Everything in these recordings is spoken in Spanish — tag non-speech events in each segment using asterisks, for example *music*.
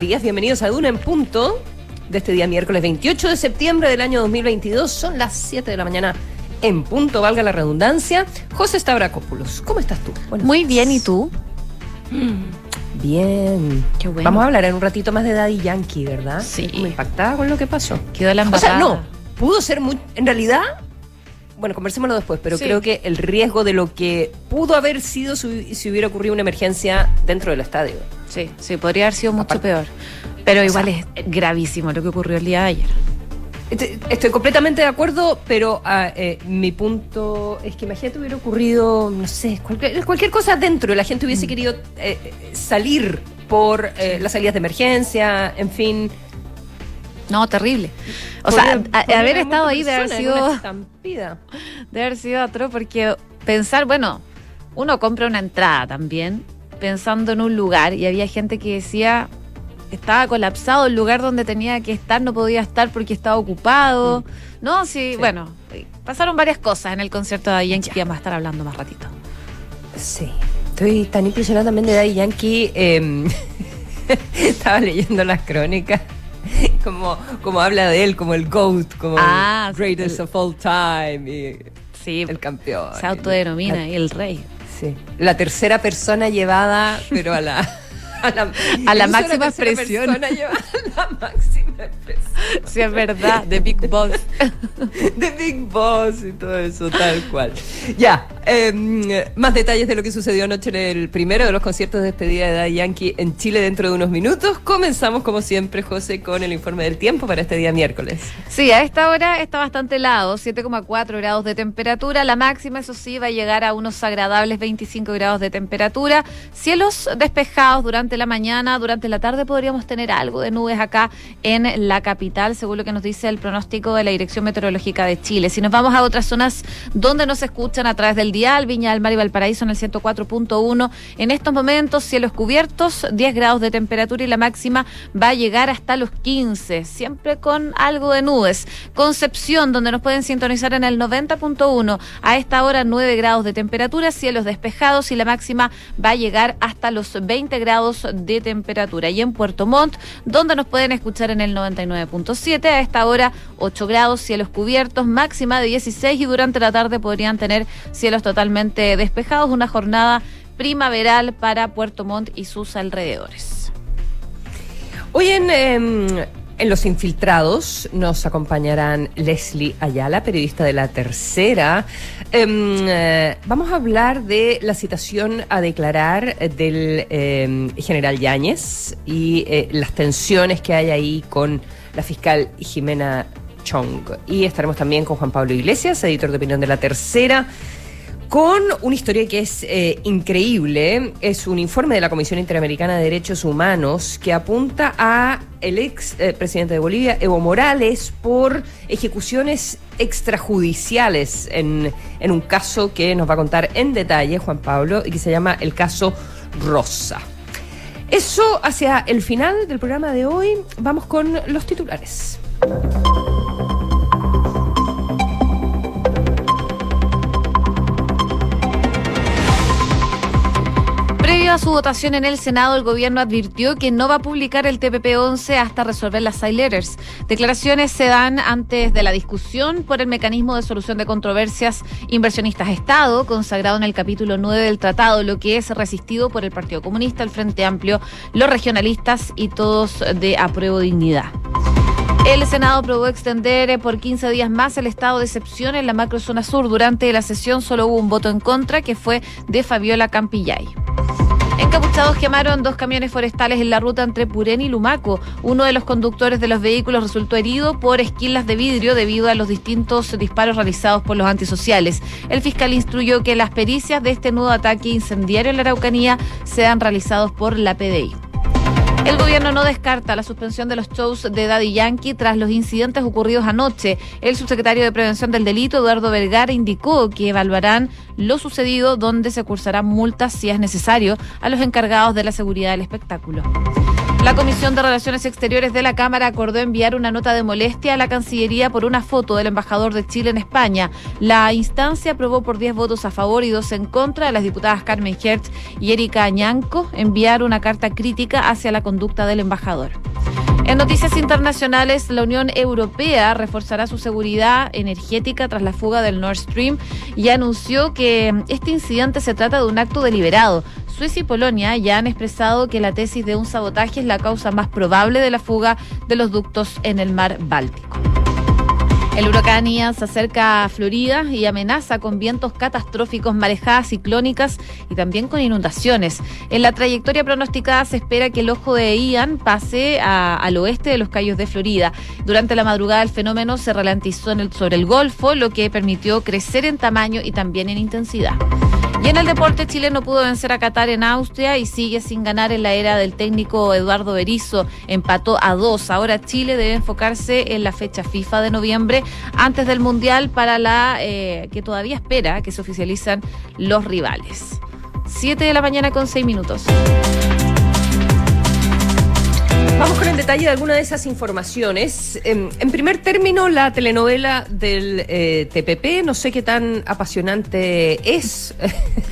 días, bienvenidos a Duna en Punto de este día miércoles 28 de septiembre del año 2022. Son las 7 de la mañana en punto, valga la redundancia. José Stavrakopoulos, ¿cómo estás tú? Buenos Muy días. bien, ¿y tú? Bien. Qué bueno. Vamos a hablar en un ratito más de Daddy Yankee, ¿verdad? Sí. Me impactaba con lo que pasó. Quedó la embarrada. O sea, no, pudo ser muy... En realidad, bueno, conversémoslo después, pero creo que el riesgo de lo que pudo haber sido si, si hubiera ocurrido una emergencia dentro del estadio. Sí, sí, podría haber sido mucho peor. Pero igual es gravísimo lo que ocurrió el día de ayer. Estoy, completamente de acuerdo, pero ah, eh, mi punto es que imagínate hubiera ocurrido, no sé, cualquier, cosa dentro, la gente hubiese mm. querido eh, salir por eh, las salidas de emergencia, en fin. No, terrible. O sea, haber estado ahí de haber sido. *laughs* De haber sido otro, porque pensar, bueno, uno compra una entrada también pensando en un lugar y había gente que decía estaba colapsado el lugar donde tenía que estar, no podía estar porque estaba ocupado. Mm. No, sí, bueno, pasaron varias cosas en el concierto de Daddy Yankee que vamos a estar hablando más ratito. Sí, estoy tan impresionada también de Daddy Yankee. Em, *laughs* estaba leyendo las crónicas. *laughs* Como, como habla de él, como el GOAT, como ah, greatest of all time. Y sí, el campeón. Se autodenomina y el rey. Sí. La tercera persona llevada, pero a la, a la, máxima expresión. Persona llevada a la máxima expresión. Sí, es verdad, de Big Boss. *laughs* De Big Boss y todo eso, tal cual. Ya, em, más detalles de lo que sucedió anoche en el primero de los conciertos de despedida de Daddy Yankee en Chile dentro de unos minutos. Comenzamos, como siempre, José, con el informe del tiempo para este día miércoles. Sí, a esta hora está bastante helado, 7,4 grados de temperatura. La máxima, eso sí, va a llegar a unos agradables 25 grados de temperatura. Cielos despejados durante la mañana, durante la tarde podríamos tener algo de nubes acá en la capital según lo que nos dice el pronóstico de la Dirección Meteorológica de Chile. Si nos vamos a otras zonas donde nos escuchan a través del dial, Viña del Mar y Valparaíso en el 104.1, en estos momentos cielos cubiertos, 10 grados de temperatura y la máxima va a llegar hasta los 15, siempre con algo de nubes. Concepción, donde nos pueden sintonizar en el 90.1, a esta hora 9 grados de temperatura, cielos despejados y la máxima va a llegar hasta los 20 grados de temperatura. Y en Puerto Montt, donde nos pueden escuchar en el 99 a esta hora 8 grados, cielos cubiertos, máxima de 16 y durante la tarde podrían tener cielos totalmente despejados. Una jornada primaveral para Puerto Montt y sus alrededores. Hoy en, em, en Los Infiltrados nos acompañarán Leslie Ayala, periodista de La Tercera. Em, eh, vamos a hablar de la citación a declarar del em, general Yáñez y eh, las tensiones que hay ahí con la fiscal Jimena Chong. Y estaremos también con Juan Pablo Iglesias, editor de opinión de La Tercera, con una historia que es eh, increíble. Es un informe de la Comisión Interamericana de Derechos Humanos que apunta a el ex eh, presidente de Bolivia, Evo Morales, por ejecuciones extrajudiciales en, en un caso que nos va a contar en detalle Juan Pablo y que se llama el caso Rosa. Eso hacia el final del programa de hoy. Vamos con los titulares. Previo a su votación en el Senado, el gobierno advirtió que no va a publicar el TPP-11 hasta resolver las side letters. Declaraciones se dan antes de la discusión por el mecanismo de solución de controversias inversionistas-Estado, consagrado en el capítulo 9 del tratado, lo que es resistido por el Partido Comunista, el Frente Amplio, los regionalistas y todos de apruebo dignidad. El Senado aprobó extender por 15 días más el estado de excepción en la macrozona sur. Durante la sesión solo hubo un voto en contra, que fue de Fabiola Campillay. Encapuchados quemaron dos camiones forestales en la ruta entre Purén y Lumaco. Uno de los conductores de los vehículos resultó herido por esquilas de vidrio debido a los distintos disparos realizados por los antisociales. El fiscal instruyó que las pericias de este nuevo ataque incendiario en la Araucanía sean realizados por la PDI. El gobierno no descarta la suspensión de los shows de Daddy Yankee tras los incidentes ocurridos anoche. El subsecretario de Prevención del Delito, Eduardo Vergara, indicó que evaluarán lo sucedido, donde se cursarán multas si es necesario a los encargados de la seguridad del espectáculo. La Comisión de Relaciones Exteriores de la Cámara acordó enviar una nota de molestia a la Cancillería por una foto del embajador de Chile en España. La instancia aprobó por 10 votos a favor y dos en contra de las diputadas Carmen Hertz y Erika Añanco enviar una carta crítica hacia la conducta del embajador. En noticias internacionales, la Unión Europea reforzará su seguridad energética tras la fuga del Nord Stream y anunció que este incidente se trata de un acto deliberado. Suecia y Polonia ya han expresado que la tesis de un sabotaje es la causa más probable de la fuga de los ductos en el mar Báltico. El huracán Ian se acerca a Florida y amenaza con vientos catastróficos, marejadas ciclónicas y también con inundaciones. En la trayectoria pronosticada se espera que el ojo de Ian pase al oeste de los Cayos de Florida. Durante la madrugada el fenómeno se ralentizó sobre el Golfo, lo que permitió crecer en tamaño y también en intensidad. En el deporte, Chile no pudo vencer a Qatar en Austria y sigue sin ganar en la era del técnico Eduardo Berizzo. Empató a dos. Ahora Chile debe enfocarse en la fecha FIFA de noviembre antes del Mundial para la eh, que todavía espera que se oficializan los rivales. Siete de la mañana con seis minutos. Detalle de alguna de esas informaciones. En, primer término, la telenovela del eh, TPP, no sé qué tan apasionante es,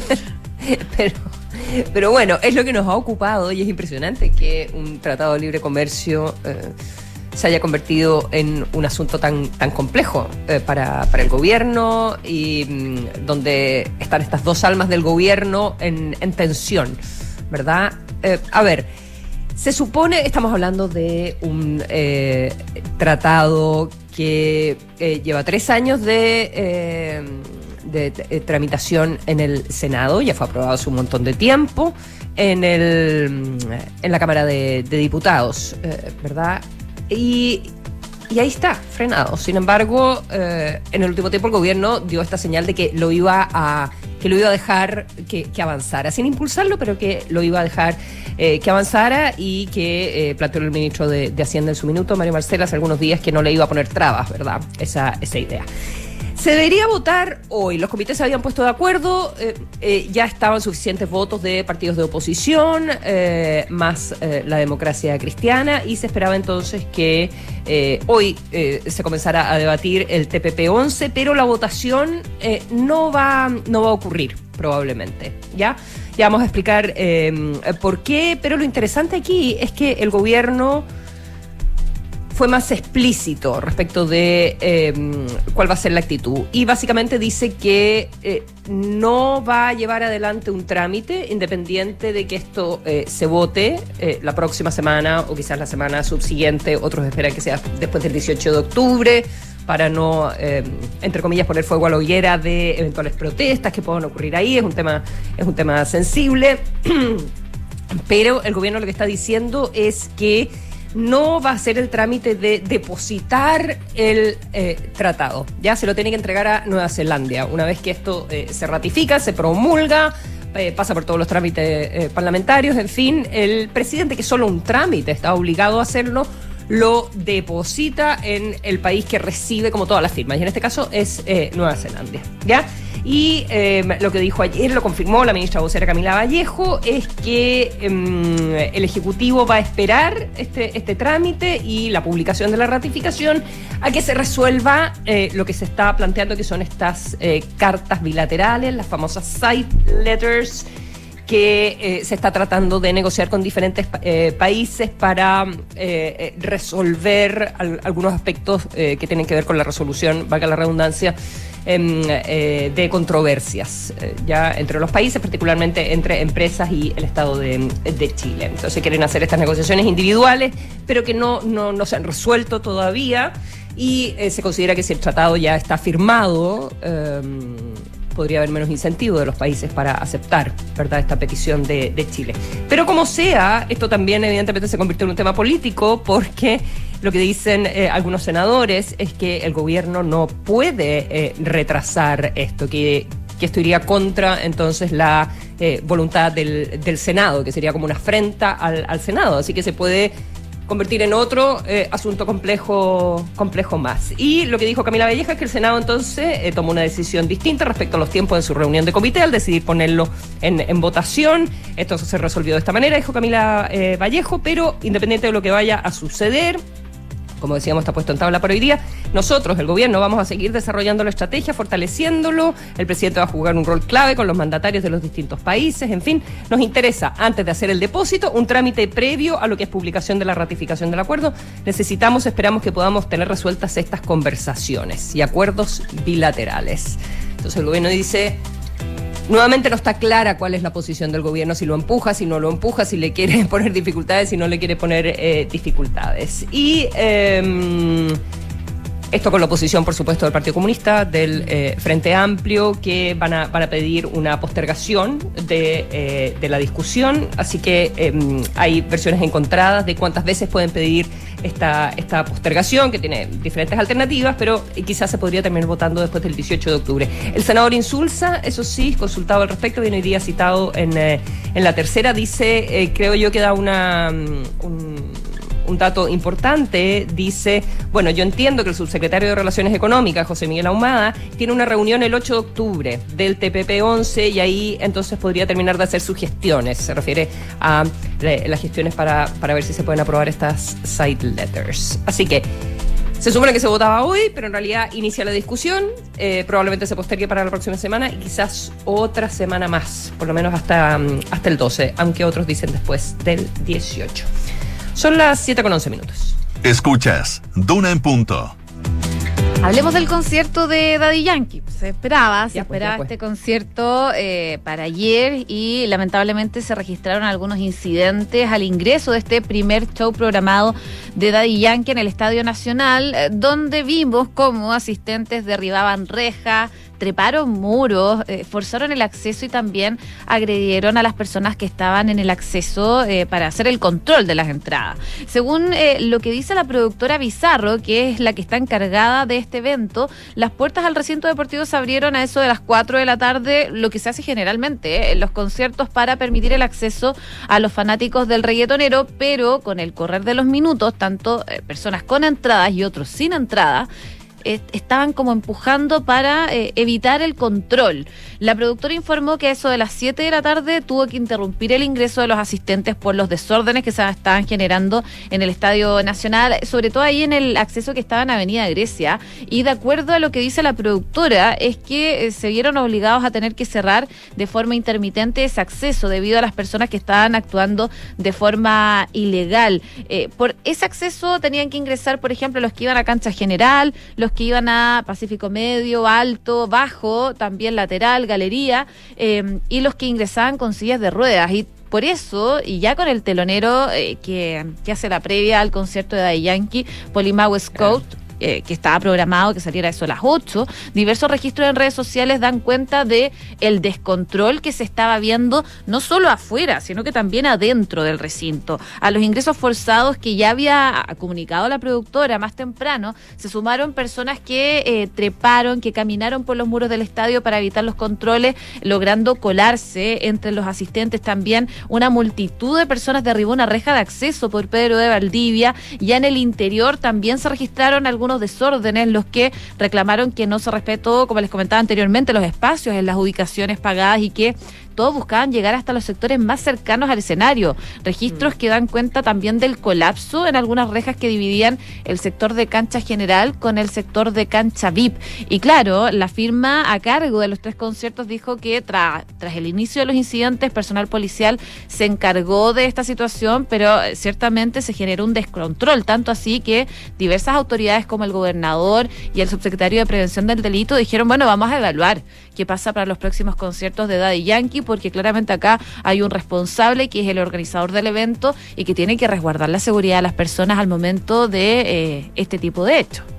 *laughs* pero, pero bueno, es lo que nos ha ocupado y es impresionante que un tratado de libre comercio eh, se haya convertido en un asunto tan, tan complejo eh, para, el gobierno y mm, donde están estas dos almas del gobierno en, en tensión, ¿verdad? a ver. Se supone, estamos hablando de un eh, tratado que eh, lleva tres años de, eh, tramitación en el Senado, ya fue aprobado hace un montón de tiempo, en, el, en la Cámara de, Diputados, ¿verdad? Y, y ahí está, frenado. Sin embargo, en el último tiempo el gobierno dio esta señal de que lo iba a que lo iba a dejar que, avanzara, sin impulsarlo, pero que lo iba a dejar eh, que avanzara y que eh, planteó el ministro de, Hacienda en su minuto, Mario Marcela, hace algunos días que no le iba a poner trabas, ¿verdad? Esa, esa idea. Se debería votar hoy. Los comités se habían puesto de acuerdo, eh, ya estaban suficientes votos de partidos de oposición, más la democracia cristiana, y se esperaba entonces que hoy se comenzara a debatir el TPP-11, pero la votación no, va, no va a ocurrir probablemente. ¿Ya? Ya vamos a explicar por qué, pero lo interesante aquí es que el gobierno fue más explícito respecto de em, cuál va a ser la actitud. Y básicamente dice que eh, no va a llevar adelante un trámite independiente de que esto eh, se vote eh, la próxima semana o quizás la semana subsiguiente. Otros esperan que sea después del 18 de octubre para no, em, entre comillas, poner fuego a la hoguera de eventuales protestas que puedan ocurrir ahí. Es un tema, es un tema sensible. *clears throat* Pero el gobierno lo que está diciendo es que no va a ser el trámite de depositar el eh, tratado. Ya se lo tiene que entregar a Nueva Zelanda. Una vez que esto eh, se ratifica, se promulga, eh, pasa por todos los trámites parlamentarios, en fin, el presidente, que solo un trámite está obligado a hacerlo, lo deposita en el país que recibe como todas las firmas. Y en este caso es Nueva Zelanda. ¿Ya? Y em, lo que dijo ayer, lo confirmó la ministra vocera Camila Vallejo, es que em, el Ejecutivo va a esperar este, este trámite y la publicación de la ratificación a que se resuelva eh, lo que se está planteando, que son estas eh, cartas bilaterales, las famosas side letters que eh, se está tratando de negociar con diferentes países para resolver algunos aspectos que tienen que ver con la resolución, valga la redundancia, Em, eh, de controversias eh, ya entre los países, particularmente entre empresas y el Estado de, Chile. Entonces quieren hacer estas negociaciones individuales, pero que no, no, se han resuelto todavía y eh, se considera que si el tratado ya está firmado, em, podría haber menos incentivo de los países para aceptar ¿verdad? esta petición de, Chile. Pero como sea, esto también evidentemente se convirtió en un tema político porque lo que dicen eh, algunos senadores es que el gobierno no puede eh, retrasar esto, que, esto iría contra entonces la eh, voluntad del, Senado, que sería como una afrenta al, al Senado. Así que se puede convertir en otro eh, asunto complejo, complejo más. Y lo que dijo Camila Valleja es que el Senado entonces eh, tomó una decisión distinta respecto a los tiempos de su reunión de comité al decidir ponerlo en, votación. Esto se resolvió de esta manera, dijo Camila eh, Vallejo, pero independiente de lo que vaya a suceder, como decíamos, está puesto en tabla para hoy día. Nosotros, el gobierno, vamos a seguir desarrollando la estrategia, fortaleciéndolo. El presidente va a jugar un rol clave con los mandatarios de los distintos países. En fin, nos interesa, antes de hacer el depósito, un trámite previo a lo que es publicación de la ratificación del acuerdo. Necesitamos, esperamos que podamos tener resueltas estas conversaciones y acuerdos bilaterales. Entonces el gobierno dice, Nuevamente no está clara cuál es la posición del gobierno, si lo empuja, si no lo empuja, si le quiere *laughs* poner dificultades, si no le quiere poner eh, dificultades. Y em, esto con la oposición, por supuesto, del Partido Comunista, del eh, Frente Amplio, que van a, van pedir una postergación de, eh, la discusión. Así que em, hay versiones encontradas de cuántas veces pueden pedir esta, esta postergación, que tiene diferentes alternativas, pero quizás se podría terminar votando después del 18 de octubre. El senador Insulza, eso sí, consultado al respecto, viene hoy día citado en, eh, en la tercera, dice, eh, creo yo que da una... Mm, un dato importante, dice, bueno, yo entiendo que el subsecretario de Relaciones Económicas, José Miguel Ahumada, tiene una reunión el 8 de octubre del TPP-11 y ahí entonces podría terminar de hacer sus gestiones. Se refiere a las gestiones para, para ver si se pueden aprobar estas side letters. Así que... Se supone que se votaba hoy, pero en realidad inicia la discusión. Eh, probablemente se postergue para la próxima semana y quizás otra semana más, por lo menos hasta, mm, hasta el 12, aunque otros dicen después del 18. Son las 7 con 11 minutos. Escuchas, Duna en punto. Hablemos del concierto de Daddy Yankee. Se esperaba, se pues, esperaba este concierto eh, para ayer y lamentablemente se registraron algunos incidentes al ingreso de este primer show programado de Daddy Yankee en el Estadio Nacional, eh, donde vimos cómo asistentes derribaban rejas, treparon muros, eh, forzaron el acceso y también agredieron a las personas que estaban en el acceso eh, para hacer el control de las entradas. Según eh, lo que dice la productora Bizarro, que es la que está encargada de este evento, las puertas al recinto deportivo se abrieron a eso de las 4 de la tarde, lo que se hace generalmente en los conciertos para permitir el acceso a los fanáticos del reggaetonero, pero con el correr de los minutos, tanto personas con entradas y otros sin entrada, estaban como empujando para eh, evitar el control. La productora informó que eso de las 7 de la tarde tuvo que interrumpir el ingreso de los asistentes por los desórdenes que se estaban generando en el Estadio Nacional, sobre todo ahí en el acceso que estaba en Avenida Grecia. Y de acuerdo a lo que dice la productora, es que eh, se vieron obligados a tener que cerrar de forma intermitente ese acceso debido a las personas que estaban actuando de forma ilegal. Eh, por ese acceso tenían que ingresar, por ejemplo, los que iban a cancha general, los que iban a Pacífico Medio, Alto, Bajo, también lateral, galería, eh, y los que ingresaban con sillas de ruedas. Y por eso, y ya con el telonero eh, que, que, hace la previa al concierto de Daddy Yankee, Polimau Scout, eh, que estaba programado que saliera eso a las 8, diversos registros en redes sociales dan cuenta de el descontrol que se estaba viendo no solo afuera, sino que también adentro del recinto. A los ingresos forzados que ya había comunicado la productora más temprano, se sumaron personas que eh, treparon, que caminaron por los muros del estadio para evitar los controles, logrando colarse entre los asistentes también. Una multitud de personas derribó una reja de acceso por Pedro de Valdivia. Ya en el interior también se registraron algunos unos desórdenes los que reclamaron que no se respetó, como les comentaba anteriormente, los espacios en las ubicaciones pagadas y que todos buscaban llegar hasta los sectores más cercanos al escenario. Registros mm. que dan cuenta también del colapso en algunas rejas que dividían el sector de cancha general con el sector de cancha VIP. Y claro, la firma a cargo de los tres conciertos dijo que tras el inicio de los incidentes, personal policial se encargó de esta situación, pero ciertamente se generó un descontrol, tanto así que diversas autoridades como el gobernador y el subsecretario de Prevención del Delito dijeron, bueno, vamos a evaluar qué pasa para los próximos conciertos de Daddy Yankee porque claramente acá hay un responsable que es el organizador del evento y que tiene que resguardar la seguridad de las personas al momento de eh, este tipo de hechos.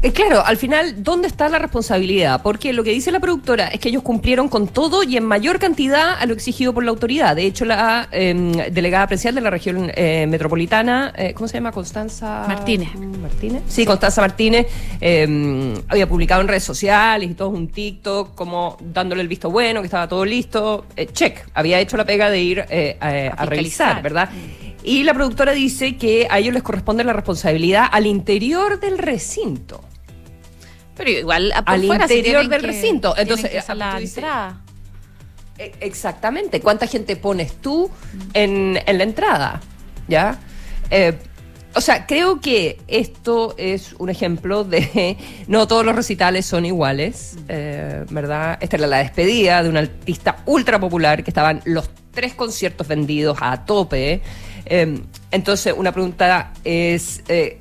Eh, claro, al final, ¿dónde está la responsabilidad? Porque lo que dice la productora es que ellos cumplieron con todo y en mayor cantidad a lo exigido por la autoridad. De hecho, la em, delegada presidencial de la región eh, metropolitana, eh, ¿cómo se llama? Constanza Martínez. Martínez. Sí, Constanza Martínez em, había publicado en redes sociales y todo un TikTok como dándole el visto bueno, que estaba todo listo. check, había hecho la pega de ir a, realizar, ¿verdad? y la productora dice que a ellos les corresponde la responsabilidad al interior del recinto. Pero igual por Al fuera, interior del que- recinto. Entonces, que la entrada. E- Exactamente. ¿Cuánta gente pones tú en, en la entrada? ¿Ya? Eh, o sea, creo que esto es un ejemplo de *laughs* no todos los recitales son iguales, eh, ¿verdad? Esta era la despedida de un artista ultra popular que estaban los tres conciertos vendidos a tope. Eh, entonces, una pregunta es. eh,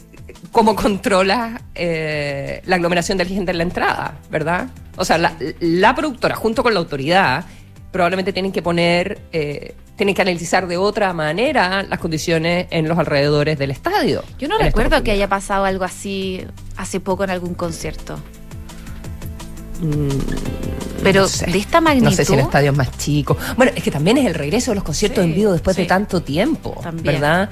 ¿Cómo controla eh, la aglomeración de la gente en la entrada, verdad? O sea, la, la productora, junto con la autoridad, probablemente tienen que poner, eh, tienen que analizar de otra manera las condiciones en los alrededores del estadio. Yo no recuerdo que haya pasado algo así hace poco en algún concierto. Pero Mm, No sé. de esta magnitud. No sé si en estadios más chicos. Bueno, es que también es el regreso de los conciertos Sí, en vivo después de tanto tiempo, También. ¿verdad?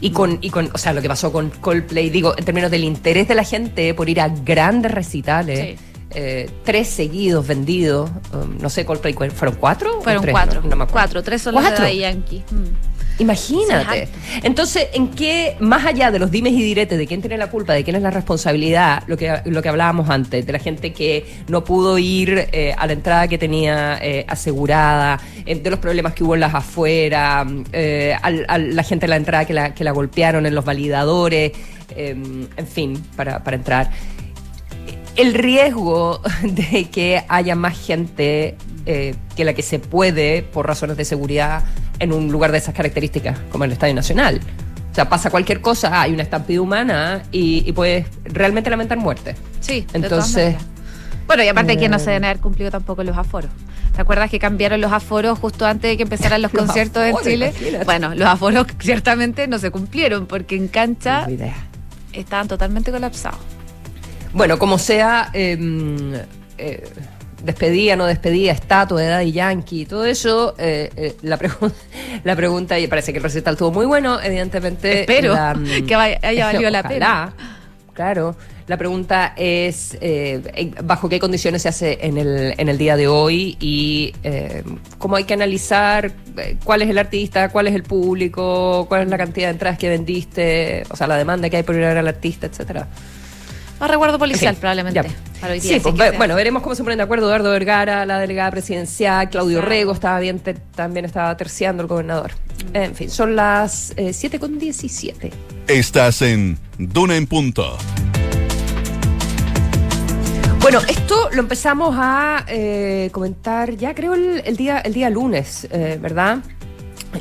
Y con, y con, o sea, lo que pasó con Coldplay, digo, en términos del interés de la gente por ir a grandes recitales, Sí. eh, tres seguidos vendidos, um, no sé, Coldplay, ¿cuál- ¿fueron cuatro? o Fueron tres? cuatro. No, no me acuerdo. cuatro, tres son los de ¿Cuatro? Daddy Yankee. Mm. Imagínate. Entonces, ¿en qué, más allá de los dimes y diretes de quién tiene la culpa, de quién es la responsabilidad, lo que, lo que hablábamos antes, de la gente que no pudo ir eh, a la entrada que tenía eh, asegurada, eh, de los problemas que hubo en las afueras, eh, al- la gente en la entrada que la, que la golpearon en los validadores, eh, en fin, para, para entrar el riesgo *laughs* de que haya más gente eh, que la que se puede por razones de seguridad en un lugar de esas características como el Estadio Nacional. O sea, pasa cualquier cosa, hay una estampida humana y, y puedes realmente lamentar muerte. Sí, Entonces. Bueno, y aparte que no eh, se deben haber cumplido tampoco los aforos. ¿Te acuerdas que cambiaron los aforos justo antes de que empezaran los, *laughs* Los conciertos aforos, en Chile? imagínate. Bueno, los aforos *laughs* ciertamente no se cumplieron porque en cancha no estaban totalmente colapsados. Bueno, como sea, eh, eh, despedida, no despedida, estatua de Daddy Yankee, todo eso, eh, eh, la, pregu- *laughs* la pregunta, y parece que el recital estuvo muy bueno, evidentemente. Espero la, *laughs* que vaya- haya valido la ojalá, Claro. La pregunta es eh, bajo qué condiciones se hace en el, en el día de hoy y eh, cómo hay que analizar eh, cuál es el artista, cuál es el público, cuál es la cantidad de entradas que vendiste, o sea, la demanda que hay por ir a ver al artista, etcétera. Más recuerdo policial, probablemente. ya. Para hoy día, Sí, pues, ve- bueno, veremos cómo se ponen de acuerdo Eduardo Vergara, la delegada presidencial, Claudio Exacto. Rego estaba bien, te- también estaba terciando el gobernador. Mm. En fin, son las eh, 7 con 17. Estás en Duna en Punto. Bueno, esto lo empezamos a eh, comentar ya creo el, el día, el día lunes, eh, ¿verdad?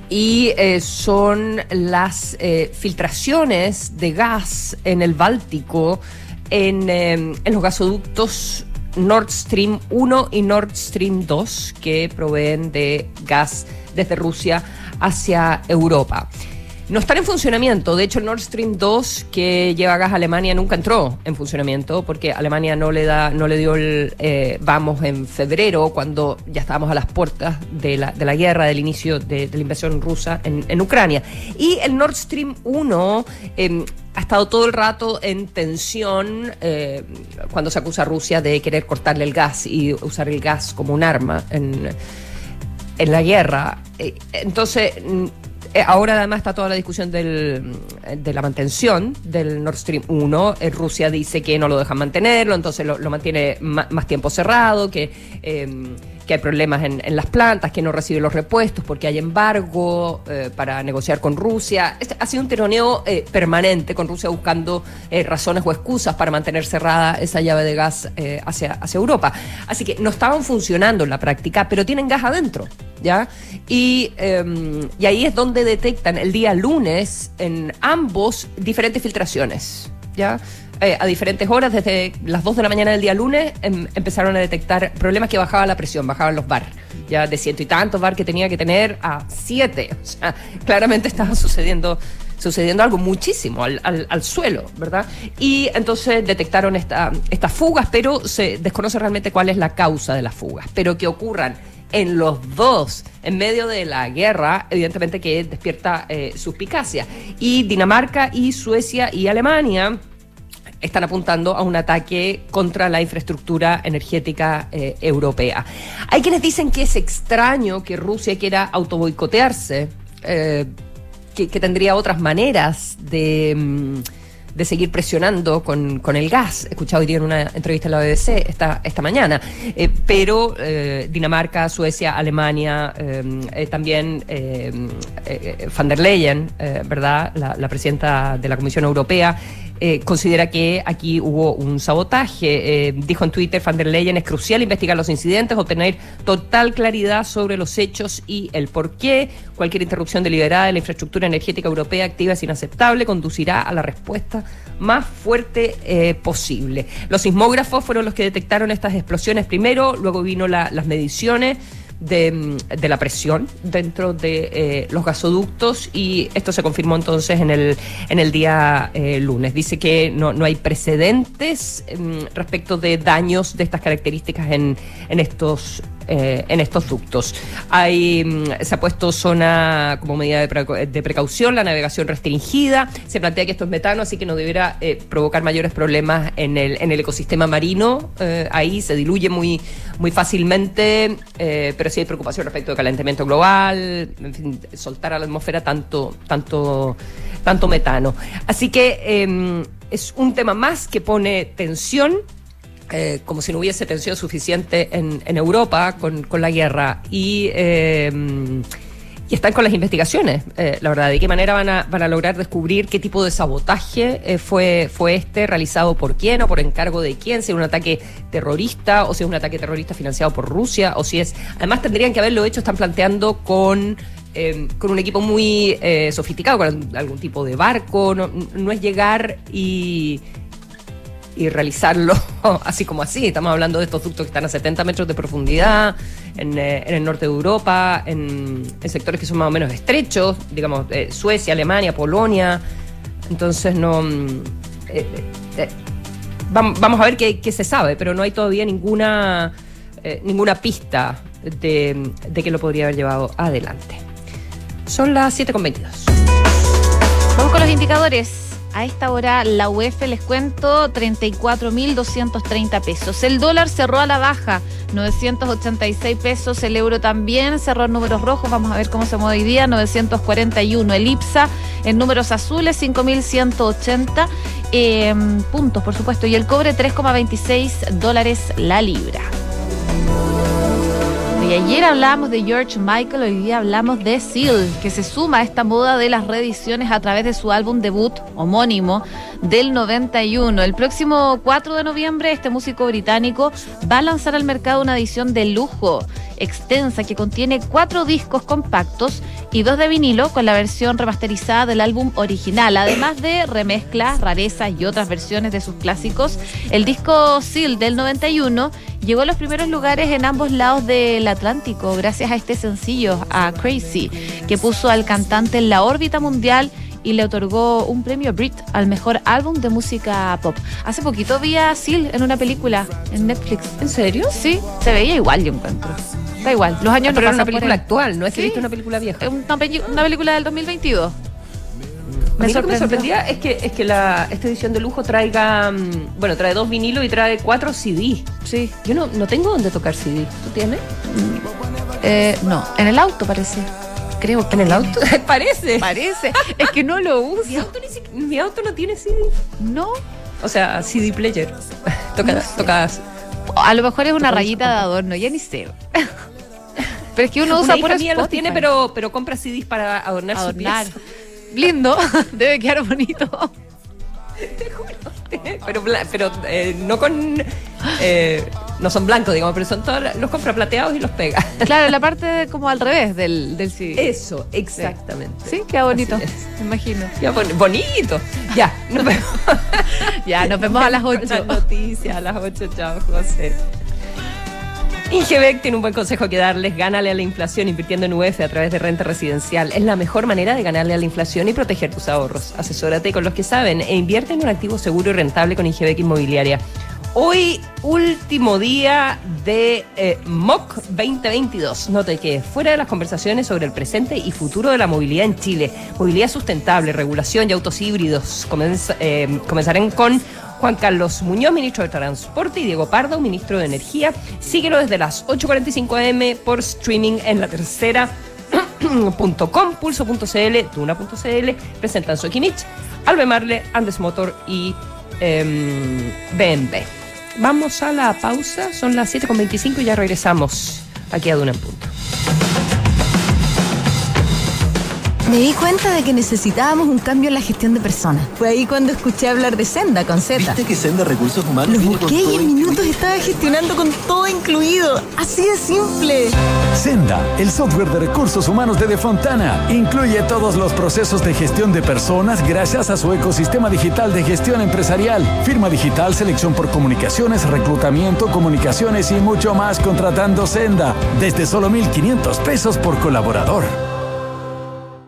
Y eh, son las eh, filtraciones de gas en el Báltico, en, eh, en los gasoductos Nord Stream 1 y Nord Stream 2, que proveen de gas desde Rusia hacia Europa. No están en funcionamiento. De hecho, el Nord Stream 2, que lleva gas a Alemania, nunca entró en funcionamiento porque Alemania no le da, no le dio el eh, vamos en febrero, cuando ya estábamos a las puertas de la, de la guerra, del inicio de, la invasión rusa en, Ucrania. Y el Nord Stream 1 eh, ha estado todo el rato en tensión eh, cuando se acusa a Rusia de querer cortarle el gas y usar el gas como un arma en en la guerra. Eh, Entonces, eh, ahora además está toda la discusión del, de la mantención del Nord Stream 1. Eh, Rusia dice que no lo dejan mantenerlo, entonces lo, mantiene ma- más tiempo cerrado, que, eh, que hay problemas en, en las plantas, que no recibe los repuestos porque hay embargo eh, para negociar con Rusia. Este ha sido un tironeo eh, permanente con Rusia buscando eh, razones o excusas para mantener cerrada esa llave de gas hacia, hacia Europa. Así que no estaban funcionando en la práctica, pero tienen gas adentro. ¿Ya? Y, eh, y ahí es donde detectan el día lunes en ambos diferentes filtraciones. ¿Ya? Eh, a diferentes horas, desde las 2 de la mañana del día lunes, em- empezaron a detectar problemas que bajaba la presión, bajaban los bar. Ya de ciento y tantos bar que tenía que tener a siete. *laughs* O sea, claramente estaba sucediendo sucediendo algo muchísimo al, al- al suelo, ¿verdad? Y entonces detectaron esta- estas fugas, pero se desconoce realmente cuál es la causa de las fugas. Pero que ocurran en los dos, en medio de la guerra, evidentemente que despierta eh, suspicacia. Y Dinamarca y Suecia y Alemania están apuntando a un ataque contra la infraestructura energética eh, europea. Hay quienes dicen que es extraño que Rusia quiera autoboicotearse. eh, que, tendría otras maneras de, mm, de seguir presionando con, con el gas. He escuchado hoy día en una entrevista en la BBC esta, esta mañana. Eh, pero Dinamarca, Suecia, Alemania, también van der Leyen, ¿verdad? La presidenta de la Comisión Europea. Eh, considera que aquí hubo un sabotaje. Eh, dijo en Twitter, Van der Leyen, es crucial investigar los incidentes, obtener total claridad sobre los hechos y el por qué. Cualquier interrupción deliberada de la infraestructura energética europea activa es inaceptable, conducirá a la respuesta más fuerte eh, posible. Los sismógrafos fueron los que detectaron estas explosiones primero, luego vino la- las mediciones de, de la presión dentro de eh, los gasoductos y esto se confirmó entonces en el, en el día eh, lunes. Dice que no, no hay precedentes mm, respecto de daños de estas características en, en estos eh, en estos ductos. Hay, mm, se ha puesto zona como medida de, de precaución, la navegación restringida. Se plantea que esto es metano, así que no deberá eh, provocar mayores problemas en el, en el ecosistema marino. Eh, ahí se diluye muy, muy fácilmente, eh, pero sí hay preocupación respecto del calentamiento global, en fin, soltar a la atmósfera tanto, tanto, tanto metano. Así que eh, es un tema más que pone tensión eh, como si no hubiese tensión suficiente en, Europa con, la guerra. Y, eh, y están con las investigaciones, eh, la verdad, de qué manera van a, van a lograr descubrir qué tipo de sabotaje fue, fue este, realizado por quién o por encargo de quién, si es un ataque terrorista o si es un ataque terrorista financiado por Rusia o si es... Además tendrían que haberlo hecho, están planteando con... con un equipo muy sofisticado, con algún tipo de barco, no es llegar y, y realizarlo *laughs* así como así. Estamos hablando de estos ductos que están a 70 metros de profundidad en, eh, en el norte de Europa, en, sectores que son más o menos estrechos, digamos, eh, Suecia, Alemania, Polonia. Entonces no... mm, eh, eh, vam- vamos a ver qué, qué se sabe, pero no hay todavía ninguna, ninguna pista de, de que lo podría haber llevado adelante. Son las 7.22. Vamos con los indicadores. A esta hora la UEF les cuento 34.230 pesos. El dólar cerró a la baja, 986 pesos. El euro también cerró en números rojos. Vamos a ver cómo se mueve hoy día, 941. El IPSA en números azules, 5.180 eh, puntos, por supuesto. Y el cobre, 3,26 dólares la libra. Y ayer hablábamos de George Michael, hoy día hablamos de Seal, que se suma a esta moda de las reediciones a través de su álbum debut homónimo del 91. El próximo 4 de noviembre este músico británico va a lanzar al mercado una edición de lujo extensa que contiene cuatro discos compactos y dos de vinilo con la versión remasterizada del álbum original, además de remezclas, rarezas y otras versiones de sus clásicos. El disco Seal del 91 llegó a los primeros lugares en ambos lados del Atlántico gracias a este sencillo, a Crazy, que puso al cantante en la órbita mundial y le otorgó un premio Brit al mejor álbum de música pop. Hace poquito vi a Seal en una película en Netflix. ¿En serio? Sí, se veía igual, yo encuentro. Da igual, los años Ah, pero no era una película actual, no es que Sí. viste una película vieja. Es Una, una película del 2022. A mí lo que me sorprendió. sorprendía es que, es que la, esta edición de lujo traiga, mm, bueno, trae dos vinilos y trae cuatro CD. Sí. Yo no, no tengo dónde tocar CD. ¿Tú tienes? Eh, no, en el auto parece. Creo que ¿En el auto? *laughs* Parece. Parece. es que no lo Mi uso. auto, ni siquiera- mi auto no tiene CD. No. O sea, CD player. *laughs* Toca, No sé. tocas. A lo mejor es una rayita de adorno, ya ni sé. *laughs* Pero es que uno Una usa hija por mía los tiene, pero, pero compra CDs para adornar, adornar. su Lindo, *laughs* debe quedar bonito. pieza. pero bla- pero eh, no con... eh, no son blancos, digamos, pero son todos... Los compra plateados y los pega. Claro, la *laughs* parte como al revés del, del CD. Eso, exactamente. Sí, queda bonito, me imagino. Ya, bon- bonito. Ya, nos vemos. *laughs* Ya, nos vemos a las Con 8. Las noticias a las 8, chao, José. Ingebec tiene un buen consejo que darles. Gánale a la inflación invirtiendo en UF a través de renta residencial. Es la mejor manera de ganarle a la inflación y proteger tus ahorros. Asesórate con los que saben e invierte en un activo seguro y rentable con Ingebec Inmobiliaria. Hoy, último día de eh, MOC 2022. Note que fuera de las conversaciones sobre el presente y futuro de la movilidad en Chile, movilidad sustentable, regulación y autos híbridos, eh, comenzarán con Juan Carlos Muñoz, ministro de Transporte, y Diego Pardo, ministro de Energía. Síguelo desde las 8.45 am por streaming en la tercera *clears throat* Duna.com, Pulso.cl, Duna.cl, presentan Soquimich, Albemarle, Andes Motor y eh, BMW. Vamos a la pausa, son las 7.25 y ya regresamos aquí a Duna en Punto. Me di cuenta de que necesitábamos un cambio en la gestión de personas. Fue ahí cuando escuché hablar de Senda con Z. ¿Viste que Senda Recursos Humanos Lo busqué y en minutos estaba gestionando con todo incluido. Así de simple. Senda, el software de recursos humanos de Defontana, incluye todos los procesos de gestión de personas gracias a su ecosistema digital de gestión empresarial, firma digital, selección por comunicaciones, reclutamiento, comunicaciones y mucho más contratando Senda, desde solo 1.500 pesos por colaborador.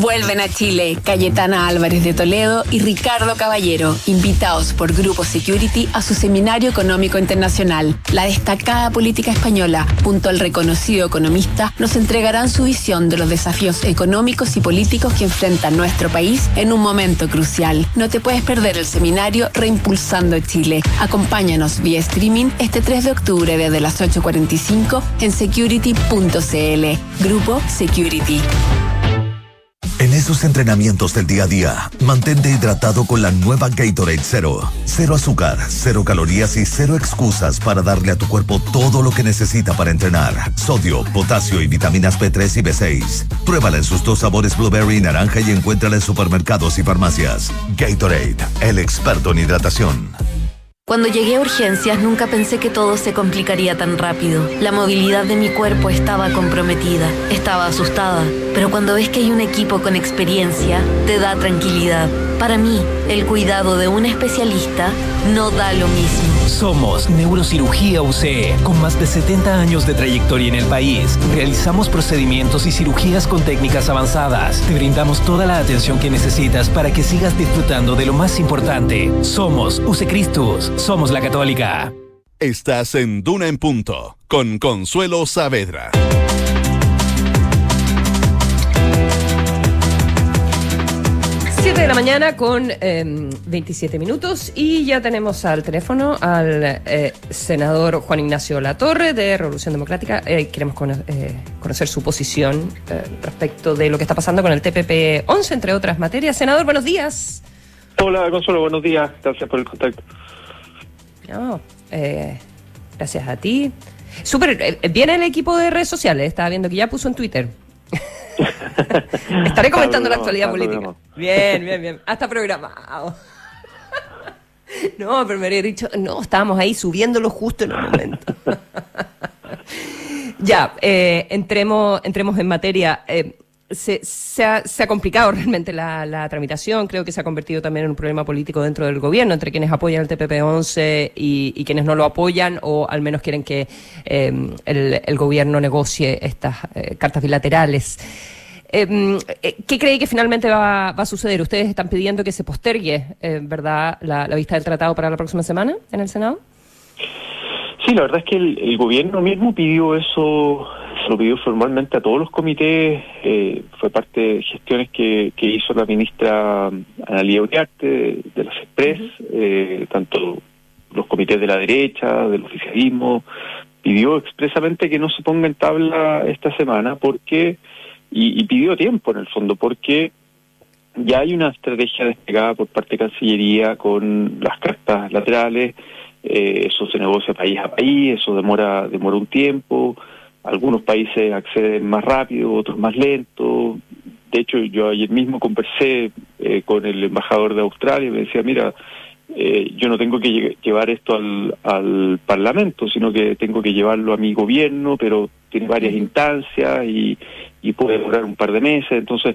Vuelven a Chile Cayetana Álvarez de Toledo y Ricardo Caballero, invitados por Grupo Security a su seminario económico internacional. La destacada política española, junto al reconocido economista, nos entregarán su visión de los desafíos económicos y políticos que enfrenta nuestro país en un momento crucial. No te puedes perder el seminario Reimpulsando Chile. Acompáñanos vía streaming este 3 de octubre desde las 8.45 en security.cl. Grupo Security. Esos entrenamientos del día a día, mantente hidratado con la nueva Gatorade Zero. Cero azúcar, cero calorías y cero excusas para darle a tu cuerpo todo lo que necesita para entrenar. Sodio, potasio y vitaminas B3 y B6. Pruébala en sus dos sabores blueberry y naranja y encuéntrala en supermercados y farmacias. Gatorade, el experto en hidratación. Cuando llegué a urgencias nunca pensé que todo se complicaría tan rápido. La movilidad de mi cuerpo estaba comprometida, estaba asustada, pero cuando ves que hay un equipo con experiencia, te da tranquilidad. Para mí, el cuidado de un especialista no da lo mismo. Somos Neurocirugía UCE, con más de 70 años de trayectoria en el país. Realizamos procedimientos y cirugías con técnicas avanzadas. Te brindamos toda la atención que necesitas para que sigas disfrutando de lo más importante. Somos UCE Christus, somos la católica. Estás en Duna en Punto con Consuelo Saavedra. Siete de la mañana con eh, 27 minutos y ya tenemos al teléfono al eh, senador Juan Ignacio Latorre de Revolución Democrática. Eh, queremos cono- eh, conocer su posición respecto de lo que está pasando con el TPP 11, entre otras materias. Senador, buenos días. Hola, Consuelo, buenos días. Gracias por el contacto. No, gracias a ti. Súper, viene el equipo de redes sociales, estaba viendo que ya puso en Twitter. *laughs* Estaré comentando la actualidad política. Bien, bien, bien. Hasta programado. *laughs* No, pero me habría dicho, no, estábamos ahí subiéndolo justo en el momento. *laughs* ya, eh, entremos, entremos en materia. Eh, se, se ha, se ha complicado *laughs* realmente la, tramitación, creo que se ha convertido también en un problema político dentro del gobierno, entre quienes apoyan el TPP-11 y, y quienes no lo apoyan, o al menos quieren que eh, el, gobierno negocie estas eh, cartas bilaterales. Eh, eh, ¿Qué cree que finalmente va, a suceder? ¿Ustedes están pidiendo que se postergue, verdad, la, vista del tratado para la próxima semana en el Senado? Sí, la verdad es que el gobierno mismo pidió eso, se lo pidió formalmente a todos los comités, eh, fue parte de gestiones que, que hizo la ministra Analia Uriarte de, de las Express, eh, tanto los comités de la derecha, del oficialismo, pidió expresamente que no se ponga en tabla esta semana porque y, y pidió tiempo en el fondo porque ya hay una estrategia desplegada por parte de Cancillería con las cartas laterales, eh, eso se negocia país a país, eso demora, demora un tiempo, algunos países acceden más rápido, otros más lento. De hecho, yo ayer mismo conversé eh, con el embajador de Australia y me decía, mira, eh, yo no tengo que lle- llevar esto al, al Parlamento, sino que tengo que llevarlo a mi gobierno, pero tiene varias instancias y, y puede durar un par de meses. Entonces,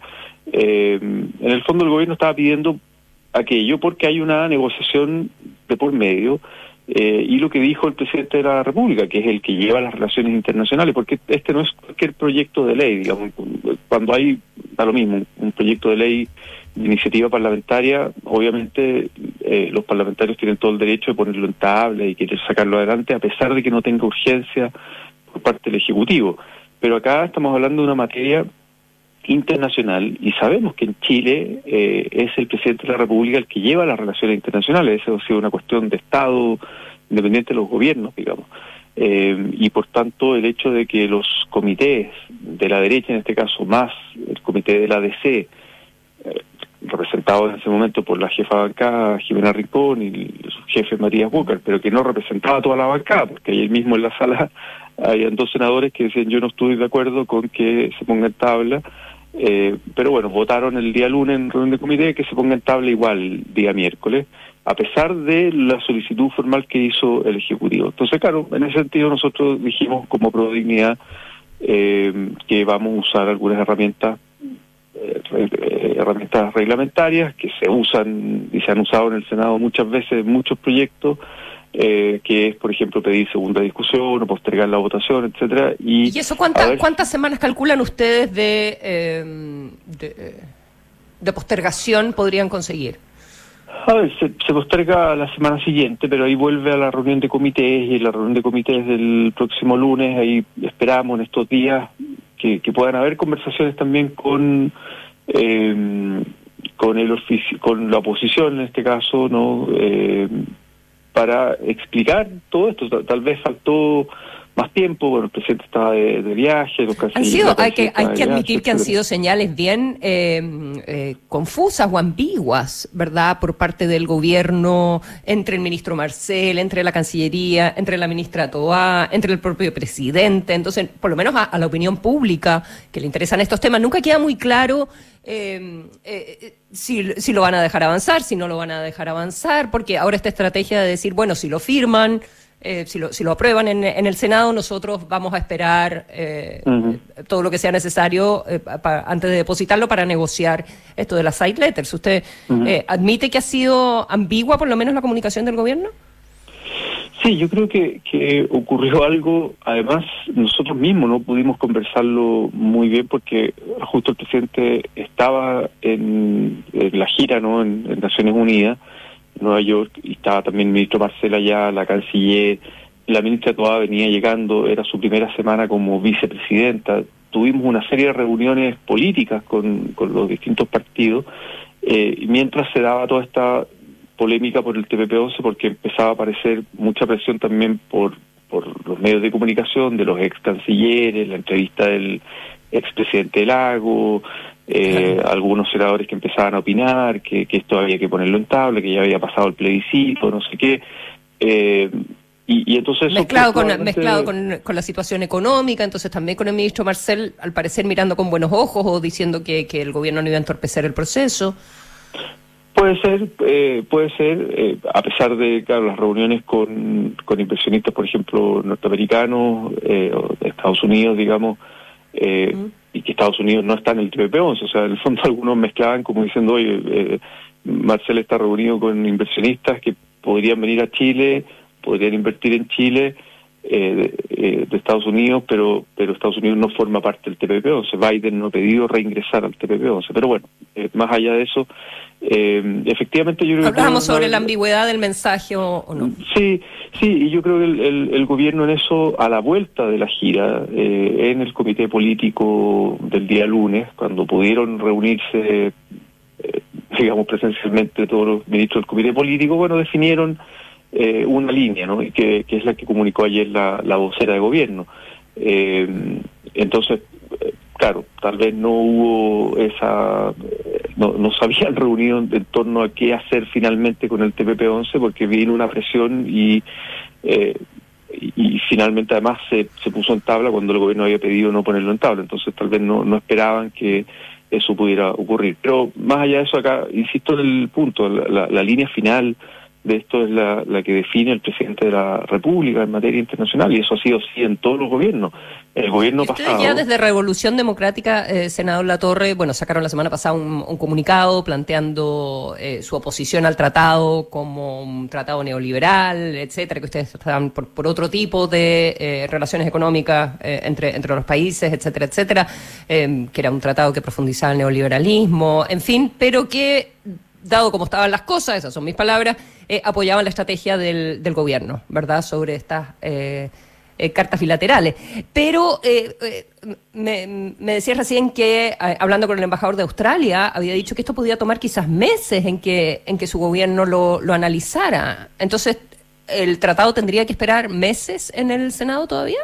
eh, en el fondo el gobierno estaba pidiendo aquello porque hay una negociación de por medio eh, y lo que dijo el presidente de la República, que es el que lleva las relaciones internacionales, porque este no es cualquier proyecto de ley, digamos, cuando hay, da lo mismo, un proyecto de ley de iniciativa parlamentaria, obviamente eh, los parlamentarios tienen todo el derecho de ponerlo en tabla y querer sacarlo adelante, a pesar de que no tenga urgencia por parte del Ejecutivo. Pero acá estamos hablando de una materia internacional y sabemos que en Chile eh, es el presidente de la República el que lleva las relaciones internacionales, eso ha sido una cuestión de Estado independiente de los gobiernos, digamos. Eh, y por tanto el hecho de que los comités de la derecha, en este caso más el comité de la ADC, eh, representado en ese momento por la jefa bancada Jimena Rincón y su jefe María Búcar, pero que no representaba toda la bancada, porque ayer mismo en la sala habían dos senadores que decían yo no estoy de acuerdo con que se ponga en tabla eh, pero bueno, votaron el día lunes en reunión de comité que se ponga en tabla igual día miércoles, a pesar de la solicitud formal que hizo el Ejecutivo. Entonces, claro, en ese sentido nosotros dijimos como Prodignidad eh, que vamos a usar algunas herramientas eh, herramientas reglamentarias que se usan y se han usado en el Senado muchas veces en muchos proyectos eh, que es, por ejemplo, pedir segunda discusión o postergar la votación, etcétera. ¿Y, eso cuántas semanas calculan ustedes de, eh, de, postergación podrían conseguir? A ver, se, posterga la semana siguiente, pero ahí vuelve a la reunión de comités y la reunión de comités del próximo lunes, ahí esperamos en estos días que, puedan haber conversaciones también con eh, con el con la oposición en este caso, ¿no? Eh, para explicar todo esto. Tal vez faltó más tiempo, bueno, el presidente estaba de, viaje, los han sido, hay que, hay que admitir que han sido señales bien eh, eh, confusas o ambiguas, ¿verdad?, por parte del gobierno, entre el ministro Marcel, entre la Cancillería, entre la ministra Toá, entre el propio presidente. Entonces, por lo menos a, la opinión pública que le interesan estos temas, nunca queda muy claro eh, eh, si, si lo van a dejar avanzar, si no lo van a dejar avanzar, porque ahora esta estrategia de decir, bueno, si lo firman, eh, si, lo, si lo aprueban en, en, el Senado, nosotros vamos a esperar eh, todo lo que sea necesario eh, antes de depositarlo para negociar esto de las side letters. ¿Usted admite que ha sido ambigua por lo menos la comunicación del gobierno? Sí, yo creo que, que ocurrió algo, además nosotros mismos no pudimos conversarlo muy bien porque justo el presidente estaba en, la gira ¿no? en Naciones Unidas Nueva York y estaba también el ministro Marcela allá, la canciller, la ministra Toa venía llegando, era su primera semana como vicepresidenta. Tuvimos una serie de reuniones políticas con, con los distintos partidos, eh, mientras se daba toda esta polémica por el TPP-11, porque empezaba a aparecer mucha presión también por, por los medios de comunicación, de los ex cancilleres, la entrevista del expresidente Lago, eh, algunos senadores que empezaban a opinar que, esto había que ponerlo en tabla, que ya había pasado el plebiscito, no sé qué. Eh, y, entonces mezclado, con, mezclado con, con, la situación económica, entonces también con el ministro Marcel, al parecer mirando con buenos ojos o diciendo que, que el gobierno no iba a entorpecer el proceso. Puede ser, eh, puede ser, eh, a pesar de claro, las reuniones con, con inversionistas, por ejemplo, norteamericanos eh, o de Estados Unidos, digamos, eh, y que Estados Unidos no está en el TPP-11. O sea, en el fondo *laughs* algunos mezclaban como diciendo, oye, eh, Marcel está reunido con inversionistas que podrían venir a Chile, podrían invertir en Chile eh, eh, de, Estados Unidos, pero pero Estados Unidos no forma parte del TPP-11. Biden no ha pedido reingresar al TPP-11. Pero bueno, eh, más allá de eso, eh, efectivamente yo creo Hablamos sobre la ambigüedad del mensaje o, no. Sí, sí, y yo creo que el, el, gobierno en eso, a la vuelta de la gira, eh, en el comité político del día lunes, cuando pudieron reunirse, eh, digamos, presencialmente todos los ministros del comité político, bueno, definieron eh, una línea, ¿no? Que, que es la que comunicó ayer la, la vocera de gobierno. entonces, claro, tal vez no hubo esa, no, no se habían *laughs* reunido en torno a qué hacer finalmente con el TPP-11 porque vino una presión y, eh, finalmente además se, se puso en tabla cuando el gobierno había pedido no ponerlo en tabla, entonces tal vez no, no esperaban que eso pudiera ocurrir. Pero más allá de eso acá, insisto en el punto, la, la, línea final de esto es la, la, que define el presidente de la República en materia internacional y eso ha sido así en todos los gobiernos. El gobierno pasado. ya desde Revolución Democrática, eh, senador Latorre, bueno, sacaron la semana pasada un, un comunicado planteando eh, su oposición al tratado como un tratado neoliberal, etcétera, que ustedes estaban por, por otro tipo de eh, relaciones económicas eh, entre, entre los países, etcétera, etcétera, eh, que era un tratado que profundizaba el neoliberalismo, en fin, pero que dado como estaban las cosas, esas son mis palabras, eh, apoyaban la estrategia del, del, gobierno, ¿verdad?, sobre estas eh, eh, cartas bilaterales. Pero eh, me, me decías recién que, hablando con el embajador de Australia, había dicho que esto podía tomar quizás meses en que, en que su gobierno lo, lo analizara. Entonces, ¿el tratado tendría que esperar meses en el Senado todavía?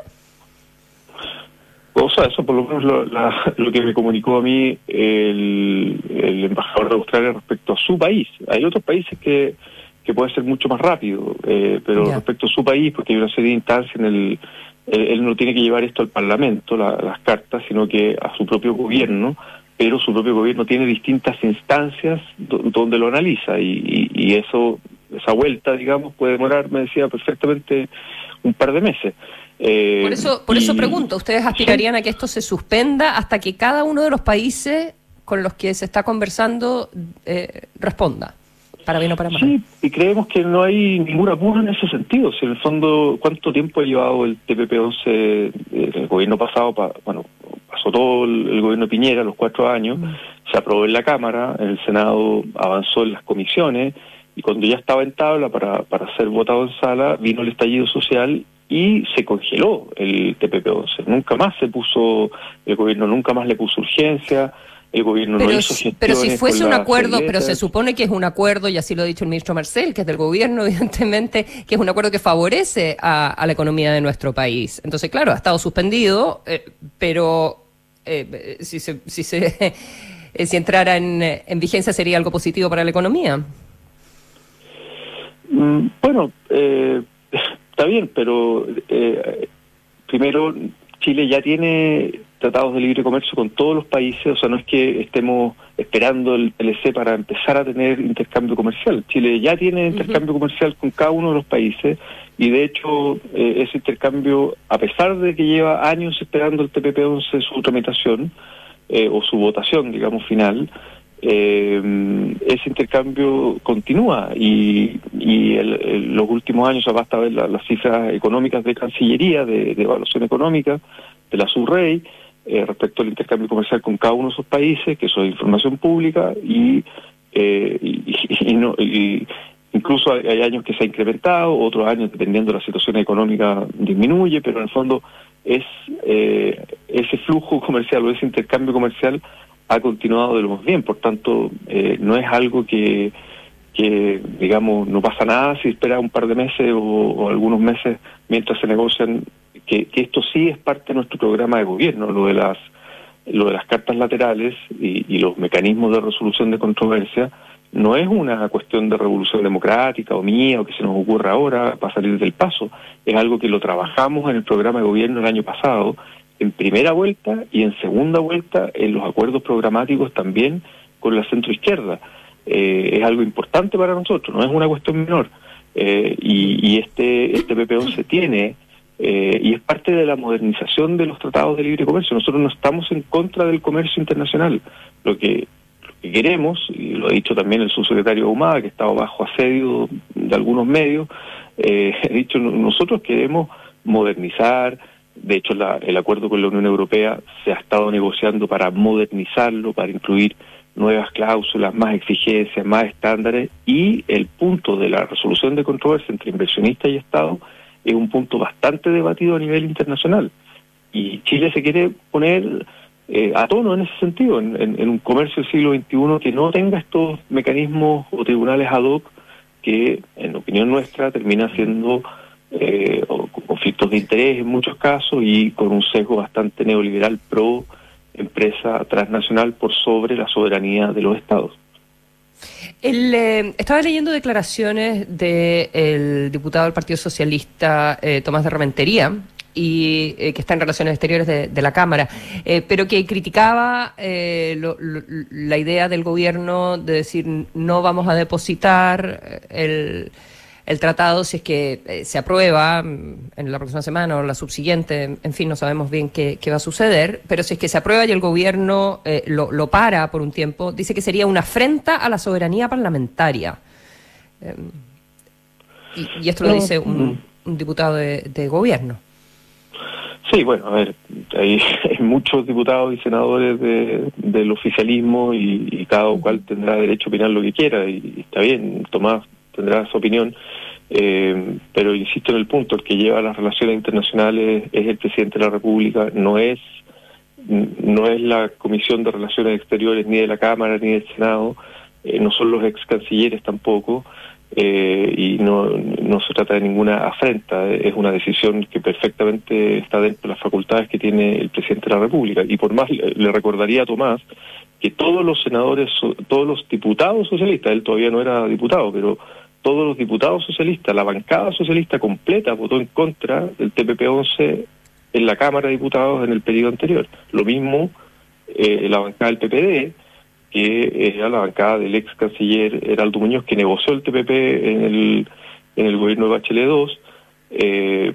O sea, eso por lo menos lo, la, *laughs* lo que me comunicó a mí el, el, embajador de Australia respecto a su país. Hay otros países que, que puede ser mucho más rápido, eh, pero yeah. respecto a su país, porque hay una serie de instancias en el... Él, él no tiene que llevar esto al Parlamento, la, las cartas, sino que a su propio gobierno, pero su propio gobierno tiene distintas instancias donde lo analiza y, y, y eso, esa vuelta, digamos, puede demorar, me decía, perfectamente un par de meses. Eh, por eso, por y, eso pregunto, ¿ustedes aspirarían sí. a que esto se suspenda hasta que cada uno de los países con los que se está conversando eh, responda? Para bien o para mal. Sí, y creemos que no hay ningún apuro en ese sentido. Si en el fondo, ¿cuánto tiempo ha llevado el TPP-11 eh, el gobierno pasado? Pa, bueno, pasó todo el, el, gobierno de Piñera, los cuatro años, mm. se aprobó en la Cámara, en el Senado avanzó en las comisiones, y cuando ya estaba en tabla para, para ser votado en sala, vino el estallido social y se congeló el TPP-11. Nunca más se puso, el gobierno nunca más le puso urgencia, el gobierno pero, no hizo gestiones Pero si fuese un acuerdo, pero se supone que es un acuerdo, y así lo ha dicho el ministro Marcel, que es del gobierno, *laughs* evidentemente, que es un acuerdo que favorece a, a la economía de nuestro país. Entonces, claro, ha estado suspendido, eh, pero eh, si se... Si se *laughs* eh, si entrara en, en vigencia sería algo positivo para la economía. Mm, bueno, eh, está bien, pero eh, primero Chile ya tiene tratados de libre comercio con todos los países, o sea, no es que estemos esperando el PLC para empezar a tener intercambio comercial. Chile ya tiene intercambio uh -huh. comercial con cada uno de los países y de hecho eh, ese intercambio, a pesar de que lleva años esperando el TPP-11 su tramitación eh, o su votación, digamos, final, eh, ese intercambio continúa y, y el, los últimos años, basta ver la, las cifras económicas de Cancillería, de, evaluación económica, de la SURREI, eh, respecto al intercambio comercial con cada uno de esos países, que eso es información pública, y, eh, y, *laughs* y, no, y incluso hay, hay, años que se ha incrementado, otros años, dependiendo de la situación económica, disminuye, pero en el fondo es eh, ese flujo *laughs* comercial o ese intercambio comercial ha continuado de lo más bien, por tanto, eh, no es algo que, digamos, no pasa nada si espera un par de meses o, o algunos meses mientras se negocian, que, que, esto sí es parte de nuestro programa de gobierno, lo de las lo de las cartas laterales y, y los mecanismos de resolución de controversia, no es una cuestión de revolución democrática o mía o que se nos ocurra ahora para salir del paso, es algo que lo trabajamos en el programa de gobierno el año pasado en primera vuelta y en segunda vuelta en los acuerdos programáticos también con la centroizquierda. Eh, es algo importante para nosotros, no es una cuestión menor. Eh, y, y, este, este PP11 tiene, eh, y es parte de la modernización de los tratados de libre comercio. Nosotros no estamos en contra del comercio internacional. Lo que, lo que queremos, y lo ha dicho también el subsecretario Humada, que estaba bajo asedio de algunos medios, eh, *laughs* he dicho, nosotros queremos modernizar, de hecho, la, el acuerdo con la Unión Europea se ha estado negociando para modernizarlo, para incluir nuevas cláusulas, más exigencias, más estándares y el punto de la resolución de controversia entre inversionistas y Estado es un punto bastante debatido a nivel internacional. Y Chile se quiere poner eh, a tono en ese sentido, en, un comercio del siglo XXI que no tenga estos mecanismos o tribunales ad hoc que, en opinión nuestra, termina siendo eh, de interés en muchos casos y con un sesgo bastante neoliberal pro empresa transnacional por sobre la soberanía de los estados. El, eh, estaba leyendo declaraciones del de diputado del Partido Socialista, eh, Tomás de Rementería, y que está en Relaciones Exteriores de, la Cámara, pero que criticaba la idea del gobierno de decir no vamos a depositar el el tratado, si es que eh, se aprueba mm, en la próxima semana o la subsiguiente, en fin, no sabemos bien qué, va a suceder, pero si es que se aprueba y el gobierno eh, lo, para por un tiempo, dice que sería una afrenta a la soberanía parlamentaria. Em, y, esto lo dice un, mm. diputado de, gobierno. Sí, bueno, a ver, hay, *laughs* muchos diputados y senadores del oficialismo y, cada cual tendrá derecho a opinar lo que quiera y está bien, Tomás tendrá su opinión, eh, pero insisto en el punto, el que lleva las relaciones internacionales es el presidente de la República, no es no es la Comisión de Relaciones Exteriores ni de la Cámara ni del Senado, eh, no son los ex cancilleres tampoco, eh, y no, no se trata de ninguna afrenta, es una decisión que perfectamente está dentro de las facultades que tiene el presidente de la República. Y por más le recordaría a Tomás que todos los senadores, todos los diputados socialistas, él todavía no era diputado, pero todos los diputados socialistas, la bancada socialista completa votó en contra del TPP-11 en la Cámara de Diputados en el periodo anterior. Lo mismo eh, la bancada del PPD, que era la bancada del ex canciller Heraldo Muñoz, que negoció el TPP en el, en el gobierno de Bachelet II, eh,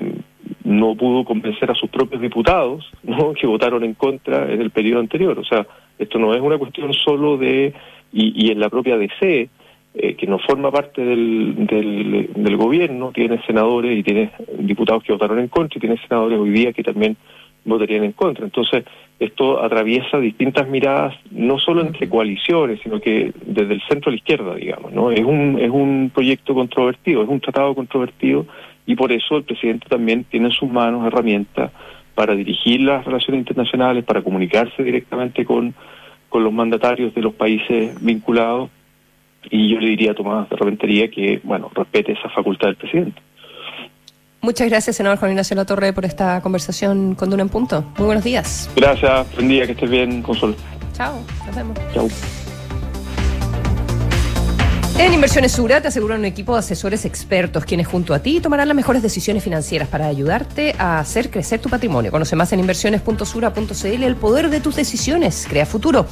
no pudo convencer a sus propios diputados *laughs* ¿no? que votaron en contra en el periodo anterior. O sea, esto no es una cuestión solo de, y, y en la propia DC, eh, que no forma parte del, del, gobierno, tiene senadores y tiene diputados que votaron en contra y tiene senadores hoy día que también votarían en contra. Entonces, esto atraviesa distintas miradas, no solo entre coaliciones, sino que desde el centro a la izquierda, digamos, ¿no? Es un, es un proyecto controvertido, es un tratado controvertido y por eso el presidente también tiene en sus manos herramientas para dirigir las relaciones internacionales, para comunicarse directamente con, con los mandatarios de los países vinculados y yo le diría a Tomás de Reventería que, bueno, respete esa facultad del presidente. Muchas gracias, senador Juan Ignacio La Torre, por esta conversación con Duna en Punto. Muy buenos días. Gracias, buen día, que estés bien, Consuelo. Chao, nos vemos. Chao. En Inversiones Sura te aseguran un equipo de asesores expertos quienes junto a ti tomarán las mejores decisiones financieras para ayudarte a hacer crecer tu patrimonio. Conoce más en inversiones.sura.cl el poder de tus decisiones. Crea futuro.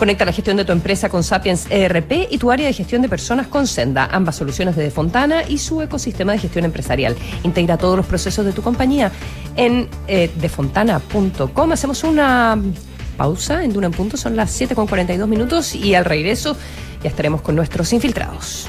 Conecta la gestión de tu empresa con Sapiens ERP y tu área de gestión de personas con Senda, ambas soluciones de Fontana y su ecosistema de gestión empresarial. Integra todos los procesos de tu compañía en eh, defontana.com. Hacemos una pausa en Duna en Punto, son las 7 con 42 minutos y al regreso ya estaremos con nuestros infiltrados.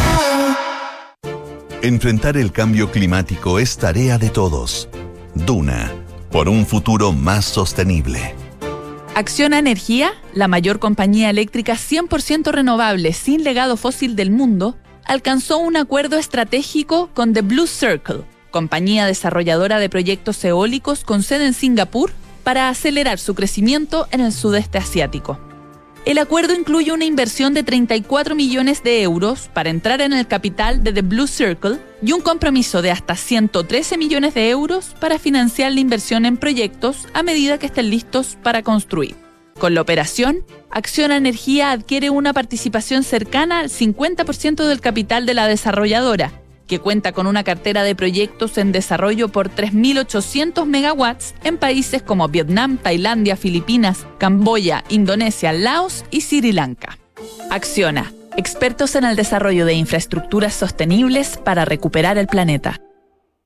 Enfrentar el cambio climático es tarea de todos. Duna, por un futuro más sostenible. Acciona Energía, la mayor compañía eléctrica 100% renovable sin legado fósil del mundo, alcanzó un acuerdo estratégico con The Blue Circle, compañía desarrolladora de proyectos eólicos con sede en Singapur, para acelerar su crecimiento en el sudeste asiático. El acuerdo incluye una inversión de 34 millones de euros para entrar en el capital de The Blue Circle y un compromiso de hasta 113 millones de euros para financiar la inversión en proyectos a medida que estén listos para construir. Con la operación, Acciona Energía adquiere una participación cercana al 50% del capital de la desarrolladora, que cuenta con una cartera de proyectos en desarrollo por 3.800 megawatts en países como Vietnam, Tailandia, Filipinas, Camboya, Indonesia, Laos y Sri Lanka. Acciona, expertos en el desarrollo de infraestructuras sostenibles para recuperar el planeta.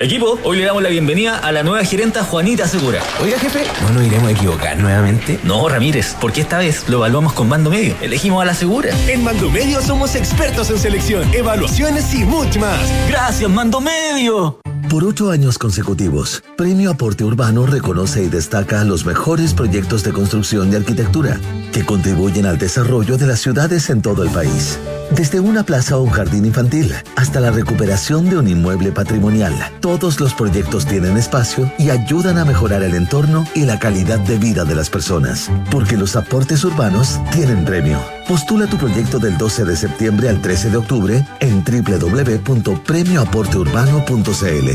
Equipo, hoy le damos la bienvenida a la nueva gerenta Juanita Segura. Oiga, jefe, ¿no nos iremos a equivocar nuevamente? No, Ramírez, porque esta vez lo evaluamos con mando medio. Elegimos a la Segura. En Mando Medio somos expertos en selección, evaluaciones y mucho más. Gracias, mando medio. Por ocho años consecutivos, Premio Aporte Urbano reconoce y destaca los mejores proyectos de construcción y arquitectura que contribuyen al desarrollo de las ciudades en todo el país. Desde una plaza o un jardín infantil hasta la recuperación de un inmueble patrimonial, todos los proyectos tienen espacio y ayudan a mejorar el entorno y la calidad de vida de las personas. Porque los aportes urbanos tienen premio. Postula tu proyecto del 12 de septiembre al 13 de octubre en www.premioaporteurbano.cl.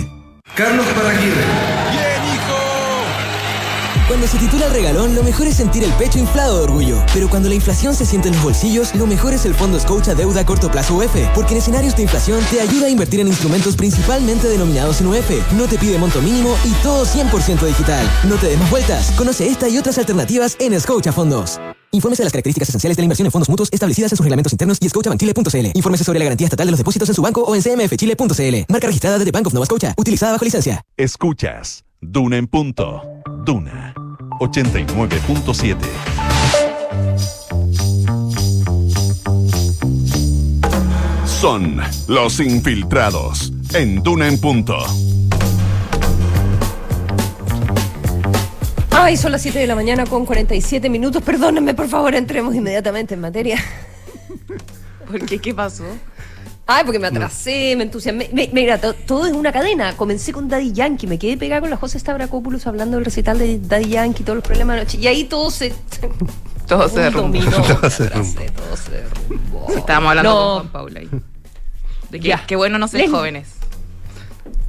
Carlos Paraguirre. Cuando se titula el regalón, lo mejor es sentir el pecho inflado de orgullo. Pero cuando la inflación se siente en los bolsillos, lo mejor es el Fondo Scotia Deuda a Corto Plazo UF. Porque en escenarios de inflación te ayuda a invertir en instrumentos principalmente denominados en UF. No te pide monto mínimo y todo 100% digital. No te des más vueltas. Conoce esta y otras alternativas en Scotia Fondos. Infórmese de las características esenciales de la inversión en fondos mutuos establecidas en sus reglamentos internos y scotiabankchile.cl. Infórmese sobre la garantía estatal de los depósitos en su banco o en cmfchile.cl. Marca registrada de The Bank of Nova Scotia. Utilizada bajo licencia. Escuchas Duna en punto. Duna 89.7. Son los infiltrados en Duna en punto. Ay, son las 7 de la mañana con 47 minutos. Perdónenme, por favor, entremos inmediatamente en materia. ¿Por qué? ¿Qué pasó? Ay, porque me atrasé, me entusiasmé. Me- Mira, to- todo es una cadena. Comencé con Daddy Yankee, me quedé pegada con la José Stavrakopoulos hablando del recital de Daddy Yankee, todos los problemas de noche. Y ahí todo se. *laughs* *laughs* Todo se derrumbó. Todo se derrumbó. todo se derrumbó. Sí, estábamos hablando No. con Juan Paula ahí. De que, Ya. qué bueno no ser jóvenes.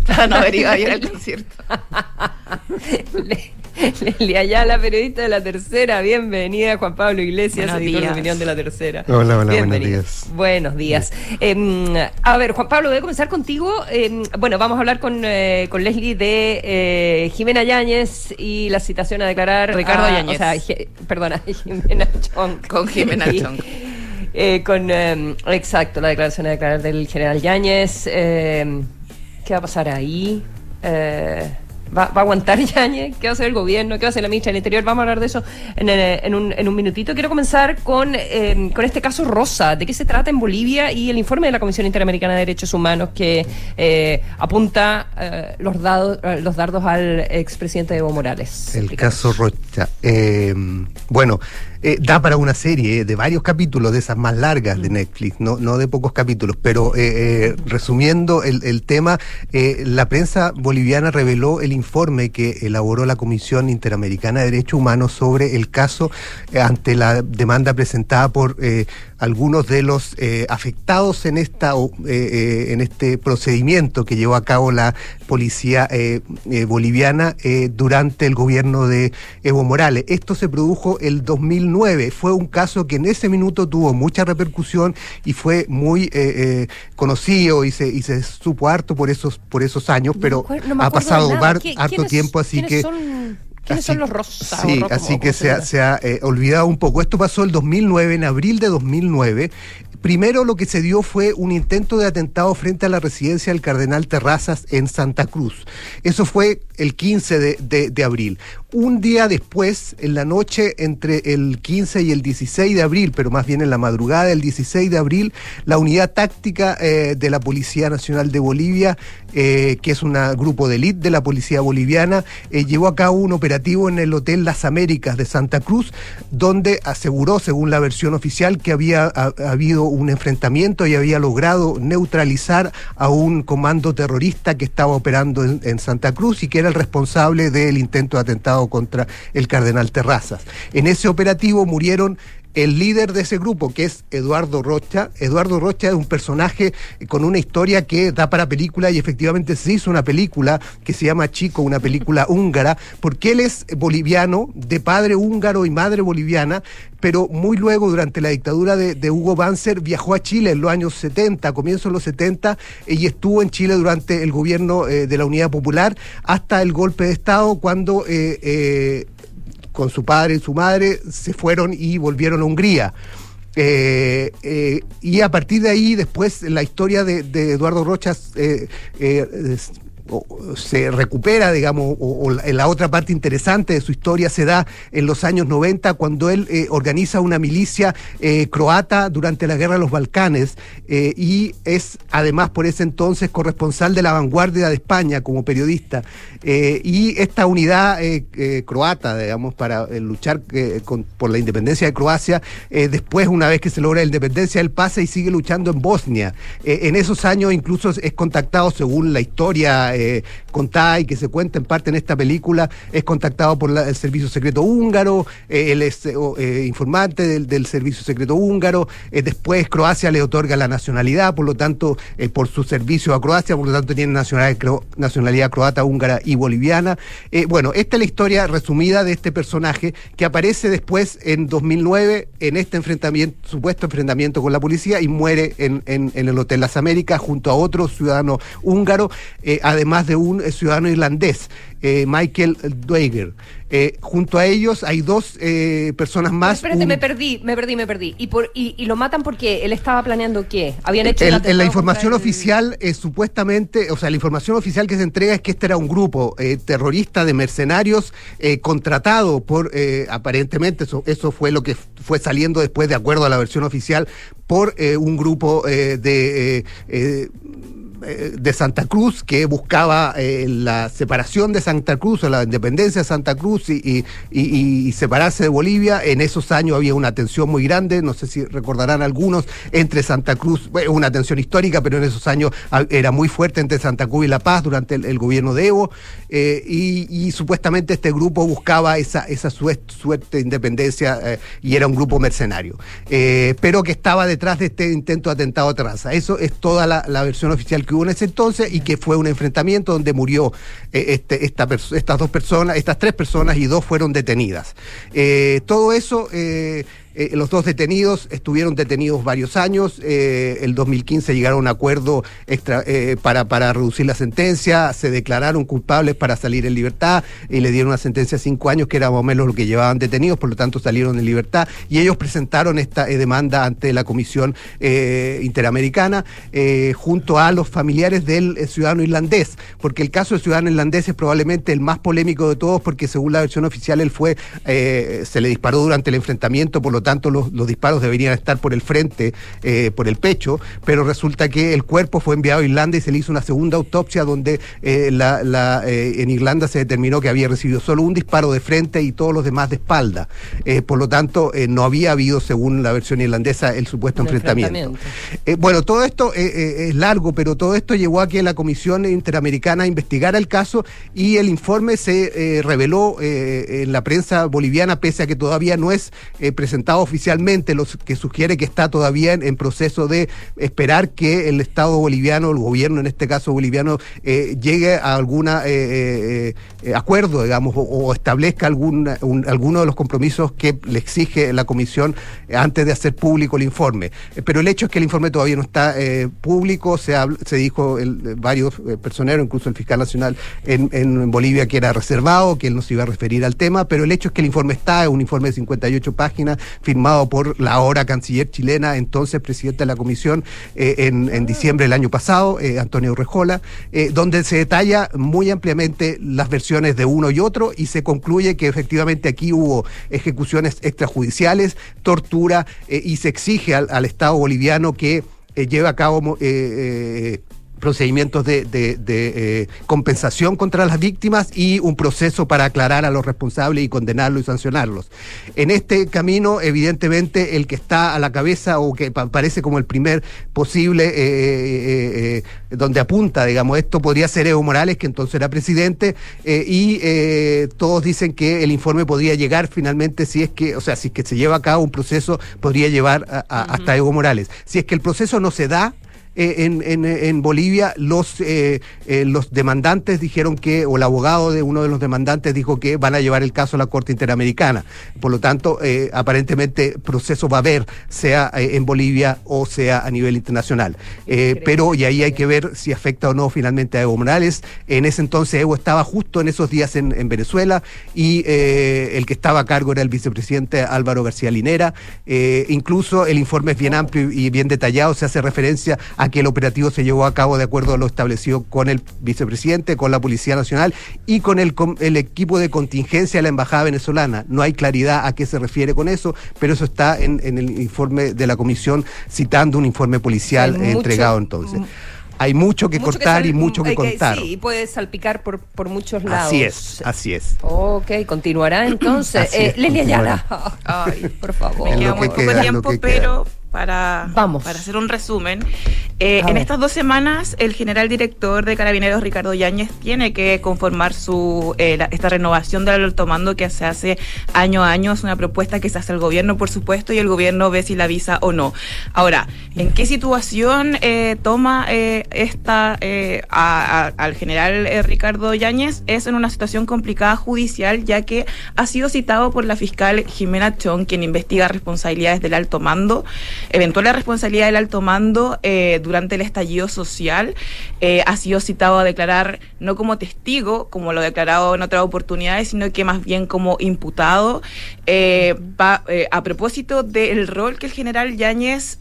Para no haber ido a ir al concierto. *laughs* *laughs* Leslie Ayala, periodista de La Tercera. Bienvenida, Juan Pablo Iglesias, Buenos editor de días. opinión de La Tercera. Hola, hola, buenos días. Buenos días. Eh, a ver, Juan Pablo, voy a comenzar contigo. Eh, bueno, vamos a hablar con, eh, con Leslie de eh, Jimena Yáñez y la citación a declarar. Ricardo a- Yáñez. O sea, Je- perdona, *laughs* Jimena Chong. Con Jimena Y- Chong. eh, con, eh, exacto, la declaración a declarar del general Yáñez. Eh, ¿Qué va a pasar ahí? Eh, ¿va, va a aguantar *laughs* Yáñez? ¿Qué va a hacer el gobierno? ¿Qué va a hacer la ministra del Interior? Vamos a hablar de eso en, eh, un, en un minutito. Quiero comenzar con, eh, con este caso Rosa. ¿De qué se trata en Bolivia? Y el informe de la Comisión Interamericana de Derechos Humanos que eh, apunta eh, los, dados, eh, los dardos al expresidente Evo Morales. El caso Rocha. Eh, bueno, eh, da para una serie de varios capítulos de esas más largas de Netflix, no, no de pocos capítulos, pero eh, eh, resumiendo el, el tema, eh, la prensa boliviana reveló el informe que elaboró la Comisión Interamericana de Derechos Humanos sobre el caso eh, ante la demanda presentada por eh, algunos de los eh, afectados en esta eh, eh, en este procedimiento que llevó a cabo la policía eh, eh, boliviana eh, durante el gobierno de Evo Morales. Esto se produjo el 2009. Fue un caso que en ese minuto tuvo mucha repercusión y fue muy eh, eh, conocido y se, y se supo harto por esos por esos años, pero no ha pasado ¿Qui- harto tiempo, así que son- ¿Quiénes así- son los rosas? Sí, así que se ha, llama? se ha, eh, olvidado un poco. Esto pasó el 2009, en abril de 2009. Primero lo que se dio fue un intento de atentado frente a la residencia del cardenal Terrazas en Santa Cruz. Eso fue el 15 de, de- de abril. Un día después, en la noche entre el 15 y el 16 de abril, pero más bien en la madrugada del 16 de abril, la unidad táctica eh, de la Policía Nacional de Bolivia, eh, que es un grupo de élite de la Policía Boliviana, eh, llevó a cabo un operativo en el Hotel Las Américas de Santa Cruz, donde aseguró, según la versión oficial, que había ha- habido un enfrentamiento y había logrado neutralizar a un comando terrorista que estaba operando en, en Santa Cruz y que era el responsable del intento de atentado contra el cardenal Terrazas. En ese operativo murieron el líder de ese grupo, que es Eduardo Rocha. Eduardo Rocha es un personaje con una historia que da para película y efectivamente se hizo una película que se llama Chico, una película *laughs* húngara, porque él es boliviano, de padre húngaro y madre boliviana, pero muy luego, durante la dictadura de, de Hugo Banzer, viajó a Chile en los años 70, comienzos de los 70, eh, y estuvo en Chile durante el gobierno eh, de la Unidad Popular hasta el golpe de Estado, cuando eh, eh, con su padre y su madre se fueron y volvieron a Hungría. Eh, eh, y a partir de ahí, después, la historia de, Eduardo Rochas eh, se recupera, digamos, o, la, otra parte interesante de su historia se da en los años 90, cuando él eh, organiza una milicia eh, croata durante la guerra de los Balcanes eh, y es además por ese entonces corresponsal de la vanguardia de España como periodista. Y esta unidad croata, digamos, para luchar con- por la independencia de Croacia, después, una vez que se logra la independencia, él pasa y sigue luchando en Bosnia. En esos años incluso es contactado, según la historia eh, contada y que se cuenta en parte en esta película, es contactado por el servicio secreto húngaro, eh, él es eh, eh, informante del, del servicio secreto húngaro, después Croacia le otorga la nacionalidad, por lo tanto, por su servicio a Croacia, por lo tanto tiene nacionalidad, nacionalidad croata, húngara y boliviana. Bueno, esta es la historia resumida de este personaje que aparece después en 2009 en este enfrentamiento, supuesto enfrentamiento con la policía y muere en, en- en el Hotel Las Américas junto a otro ciudadano húngaro, además de un eh, ciudadano irlandés, eh, Michael Dweger. Eh, junto a ellos hay dos personas más. Espérate, un- me perdí, me perdí, me perdí. ¿Y, por, y, y lo matan porque él estaba planeando qué? Habían hecho El- en la información el- oficial es supuestamente, o sea, la información oficial que se entrega es que este era un grupo terrorista de mercenarios contratado por, aparentemente, eso, eso fue lo que fue saliendo después, de acuerdo a la versión oficial, por eh, un grupo eh, de... eh, de Santa Cruz que buscaba eh, la separación de Santa Cruz o la independencia de Santa Cruz y, separarse de Bolivia. En esos años había una tensión muy grande, no sé si recordarán algunos, entre Santa Cruz, una tensión histórica, pero en esos años era muy fuerte entre Santa Cruz y La Paz durante el, gobierno de Evo. eh, y, supuestamente este grupo buscaba esa, esa suer- suerte de independencia eh, y era un grupo mercenario, eh, pero que estaba detrás de este intento de atentado a Terraza. Eso es toda la, la versión oficial que en ese entonces y que fue un enfrentamiento donde murió eh, este, esta estas dos personas, estas tres personas y dos fueron detenidas. Eh, todo eso... eh, los dos detenidos estuvieron detenidos varios años. eh, el 2015 llegaron a un acuerdo extra, eh, para, para reducir la sentencia. Se declararon culpables para salir en libertad y le dieron una sentencia de cinco años, que era más o menos lo que llevaban detenidos, por lo tanto salieron en libertad. Y ellos presentaron esta eh, demanda ante la Comisión Interamericana junto a los familiares del ciudadano irlandés, porque el caso del ciudadano irlandés es probablemente el más polémico de todos, porque según la versión oficial él fue, se le disparó durante el enfrentamiento, por lo tanto los, los disparos deberían estar por el frente, eh, por el pecho, pero resulta que el cuerpo fue enviado a Irlanda y se le hizo una segunda autopsia donde eh, la- la, eh, en Irlanda se determinó que había recibido solo un disparo de frente y todos los demás de espalda. Por lo tanto, no había habido, según la versión irlandesa, el supuesto enfrentamiento. enfrentamiento. Bueno, todo esto es largo, pero todo esto llevó a que la Comisión Interamericana investigara el caso y el informe se reveló en la prensa boliviana, pese a que todavía no es eh, oficialmente, lo que sugiere que está todavía en, proceso de esperar que el Estado boliviano, el gobierno en este caso boliviano, eh, llegue a algún acuerdo, digamos, o, establezca algún, un- alguno de los compromisos que le exige la Comisión eh, antes de hacer público el informe. Eh, pero el hecho es que el informe todavía no está eh, público, se, se dijo eh, varios eh, personeros, incluso el fiscal nacional en, en Bolivia, que era reservado, que él no se iba a referir al tema, pero el hecho es que el informe está, es un informe de 58 páginas, firmado por la ahora canciller chilena, entonces presidente de la comisión, eh, en, en, diciembre del año pasado, eh, Antonio Rejola, eh, donde se detalla muy ampliamente las versiones de uno y otro y se concluye que efectivamente aquí hubo ejecuciones extrajudiciales, tortura y se exige al, al Estado boliviano que lleve a cabo procedimientos de, de, de eh, compensación contra las víctimas y un proceso para aclarar a los responsables y condenarlos y sancionarlos. En este camino, evidentemente, el que está a la cabeza o que parece como el primer posible, eh, eh, donde apunta, digamos, esto podría ser Evo Morales, que entonces era presidente, y todos dicen que el informe podría llegar finalmente, si es que, o sea, si es que se lleva a cabo un proceso, podría llevar a, a, hasta Evo Morales. Si es que el proceso no se da, eh, en, en, en, Bolivia los, eh, eh, los demandantes dijeron que, o el abogado de uno de los demandantes dijo que van a llevar el caso a la Corte Interamericana. Por lo tanto, aparentemente proceso va a haber, sea en Bolivia o sea a nivel internacional. pero, y ahí hay que ver si afecta o no finalmente a Evo Morales. En ese entonces Evo estaba justo en esos días en, en Venezuela y el que estaba a cargo era el vicepresidente Álvaro García Linera. incluso el informe es bien amplio y bien detallado, se hace referencia a a que el operativo se llevó a cabo de acuerdo a lo establecido con el vicepresidente, con la Policía Nacional y con el, con el equipo de contingencia de la Embajada venezolana. No hay claridad a qué se refiere con eso, pero eso está en, en el informe de la comisión, citando un informe policial entregado entonces hay mucho que cortar y mucho que, contar. Sí, puede salpicar por, por muchos lados. Así es, así es. Ok, continuará *clears throat* entonces. eh, Lelia Ayala. *laughs* Ay, por favor. Me queda muy poco tiempo, pero para, Vamos. para hacer un resumen. Eh, en estas dos semanas, el general director de Carabineros, Ricardo Yáñez, tiene que conformar su eh, la, esta renovación del alto mando que se hace año a año. Es una propuesta que se hace al gobierno, por supuesto, y el gobierno ve si la visa o no. Ahora, ¿en qué situación eh, toma eh, esta eh, a, a, al general eh, Ricardo Yáñez? Es en una situación complicada judicial, ya que ha sido citado por la fiscal Jimena Chong, quien investiga responsabilidades del alto mando eventual responsabilidad del alto mando eh, durante el estallido social. Eh, ha sido citado a declarar no como testigo, como lo ha declarado en otras oportunidades, sino que más bien como imputado. Eh, va, a propósito del rol que el general Yáñez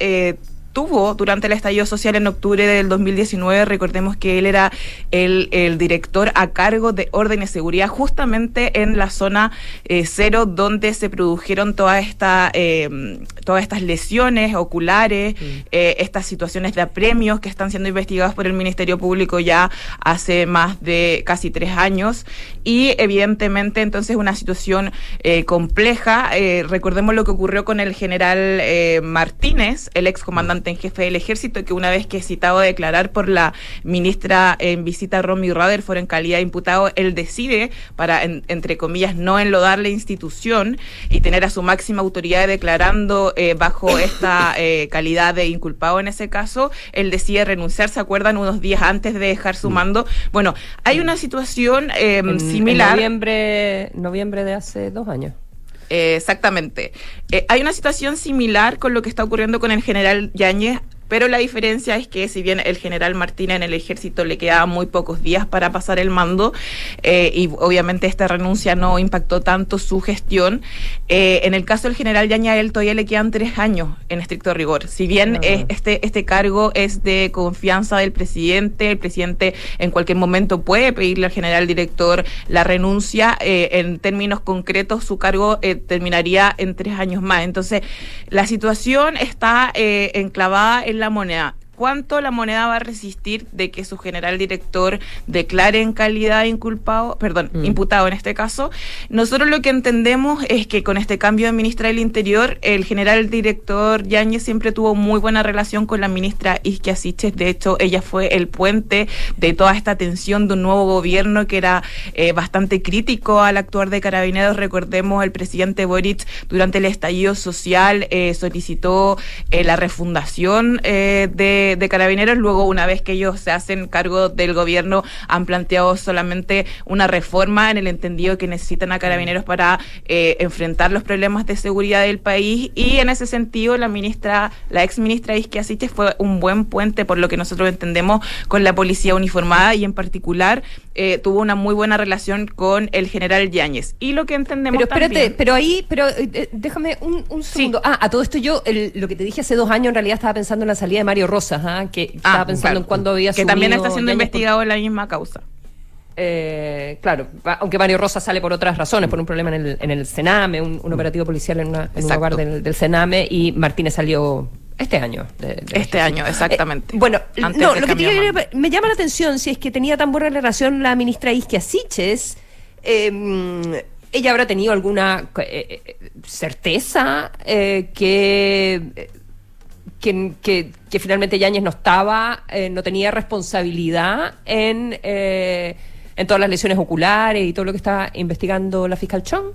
tuvo durante el estallido social en octubre del 2019. Recordemos que él era el, el director a cargo de orden y seguridad justamente en la zona eh, cero donde se produjeron toda esta, eh, todas estas lesiones oculares, eh, estas situaciones de apremios que están siendo investigadas por el Ministerio Público ya hace más de casi tres años. Y evidentemente entonces una situación eh, compleja. Recordemos lo que ocurrió con el general Martínez, el ex comandante en jefe del ejército, que una vez que es citado a declarar por la ministra en visita Romy Rutherford en calidad de imputado, él decide, para, en, entre comillas, no enlodar la institución y tener a su máxima autoridad declarando eh, bajo esta eh, calidad de inculpado en ese caso, él decide renunciar, ¿se acuerdan? Unos días antes de dejar su mando. Bueno, hay una situación eh, en, similar. En noviembre, noviembre de hace dos años. Eh, exactamente. Eh, hay una situación similar con lo que está ocurriendo con el general Yáñez pero la diferencia es que si bien el general Martínez en el ejército le quedaban muy pocos días para pasar el mando eh, y obviamente esta renuncia no impactó tanto su gestión, eh, en el caso del general Yañael todavía le quedan tres años en estricto rigor. Si bien eh, este, este cargo es de confianza del presidente, el presidente en cualquier momento puede pedirle al general director la renuncia, eh, en términos concretos su cargo terminaría en tres años más. Entonces, la situación está enclavada en la moneda. ¿Cuánto la moneda va a resistir de que su general director declare en calidad inculpado, perdón, mm. imputado en este caso? Nosotros lo que entendemos es que con este cambio de ministra del Interior, el general director Yáñez siempre tuvo muy buena relación con la ministra Isquia Siches. De hecho, ella fue el puente de toda esta tensión de un nuevo gobierno que era eh, bastante crítico al actuar de carabineros. Recordemos, el presidente Boric durante el estallido social eh, solicitó eh, la refundación eh, de carabineros. Luego, una vez que ellos se hacen cargo del gobierno, han planteado solamente una reforma en el entendido que necesitan a carabineros para eh, enfrentar los problemas de seguridad del país. Y en ese sentido, la ministra, la ex ministra Isquia fue un buen puente, por lo que nosotros entendemos, con la policía uniformada y en particular eh, tuvo una muy buena relación con el general Yáñez. Y lo que entendemos Pero espérate, también- pero ahí, pero eh, eh, déjame un, un segundo. Ah, a todo esto yo, el- lo que te dije hace dos años, en realidad estaba pensando en la salida de Mario Rosas, ¿ah? que estaba pensando claro, en cuándo había Que también está siendo por- investigado en la misma causa. Eh, claro, aunque Mario Rosa sale por otras razones, por un problema en el, en el Sename, un, un operativo policial en, una- en un lugar del, del Sename, y Martínez salió este año. de- de Este año, exactamente. Eh, bueno, Antes no, lo que te me llama la atención si es que tenía tan buena relación la ministra Isquia Siches. eh, ella habrá tenido alguna eh, eh, certeza eh, que, que, que- que finalmente Yáñez no estaba, eh, no tenía responsabilidad en, eh, en todas las lesiones oculares y todo lo que está investigando la fiscal Chong.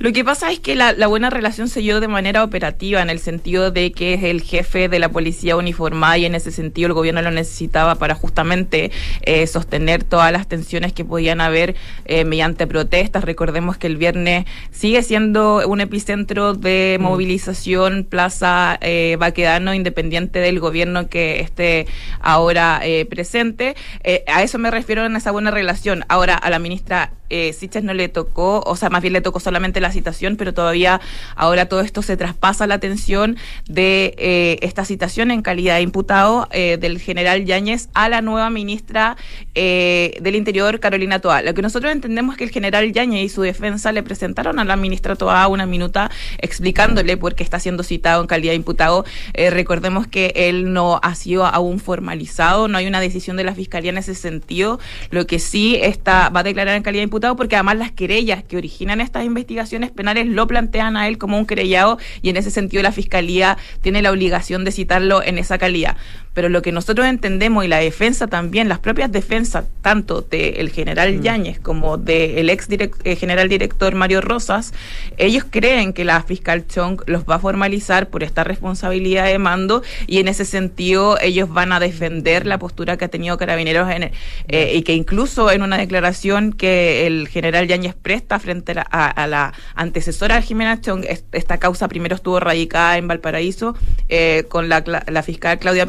Lo que pasa es que la, la buena relación se dio de manera operativa, en el sentido de que es el jefe de la policía uniformada y en ese sentido el gobierno lo necesitaba para justamente eh, sostener todas las tensiones que podían haber eh, mediante protestas. Recordemos que el viernes sigue siendo un epicentro de movilización, Plaza eh, Baquedano, independiente del gobierno que esté ahora eh, presente. Eh, a eso me refiero en esa buena relación. Ahora, a la ministra eh, Siches no le tocó, o sea, más bien le tocó solamente la citación, pero todavía ahora todo esto se traspasa la atención de eh, esta citación en calidad de imputado eh, del general Yáñez a la nueva ministra eh, del Interior, Carolina Toa. Lo que nosotros entendemos es que el general Yáñez y su defensa le presentaron a la ministra Toa una minuta explicándole por qué está siendo citado en calidad de imputado. Recordemos que él no ha sido aún formalizado, no hay una decisión de la fiscalía en ese sentido. Lo que sí está, va a declarar en calidad de imputado porque además las querellas que originan estas investigaciones penales lo plantean a él como un querellado y en ese sentido la fiscalía tiene la obligación de citarlo en esa calidad. Pero lo que nosotros entendemos y la defensa también, las propias defensas, tanto del general Yáñez como del ex direc- eh, general director Mario Rosas, ellos creen que la fiscal Chong los va a formalizar por esta responsabilidad de mando y en ese sentido ellos van a defender la postura que ha tenido Carabineros en, eh, y que incluso en una declaración que el general Yáñez presta frente a la, a- a la antecesora de Jimena Chong, es- esta causa primero estuvo radicada en Valparaíso eh, con la, la fiscal Claudia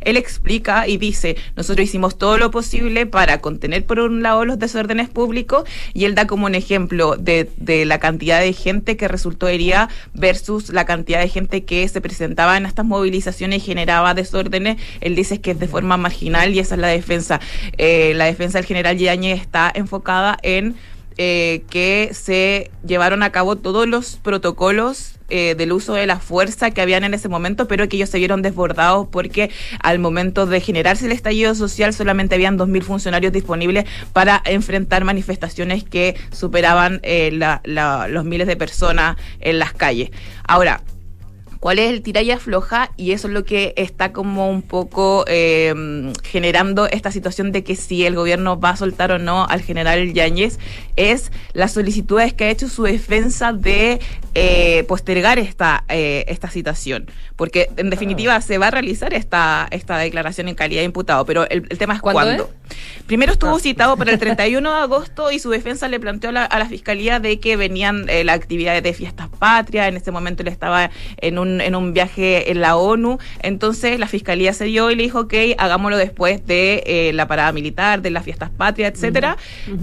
Él explica y dice, nosotros hicimos todo lo posible para contener por un lado los desórdenes públicos y él da como un ejemplo de, de la cantidad de gente que resultó herida versus la cantidad de gente que se presentaba en estas movilizaciones y generaba desórdenes. Él dice que es de forma marginal y esa es la defensa. Eh, la defensa del general Yañez está enfocada en eh, que se llevaron a cabo todos los protocolos eh, del uso de la fuerza que habían en ese momento, pero que ellos se vieron desbordados porque al momento de generarse el estallido social solamente habían 2.000 funcionarios disponibles para enfrentar manifestaciones que superaban eh, la- la- los miles de personas en las calles. Ahora, cuál es el tira y afloja y eso es lo que está como un poco eh, generando esta situación de que si el gobierno va a soltar o no al general Yáñez es las solicitudes que ha hecho su defensa de eh, postergar esta eh, esta citación porque en definitiva se va a realizar esta esta declaración en calidad de imputado pero el, el tema es ¿Cuándo cuándo, primero estuvo citado para el *laughs* 31 de agosto y su defensa le planteó a la, a la fiscalía de que venían eh, las actividades de fiestas patrias en ese momento él estaba en un, en un viaje en la ONU. Entonces la fiscalía se dio y le dijo, ok, hagámoslo después de eh, la parada militar, de las fiestas patrias, etcétera.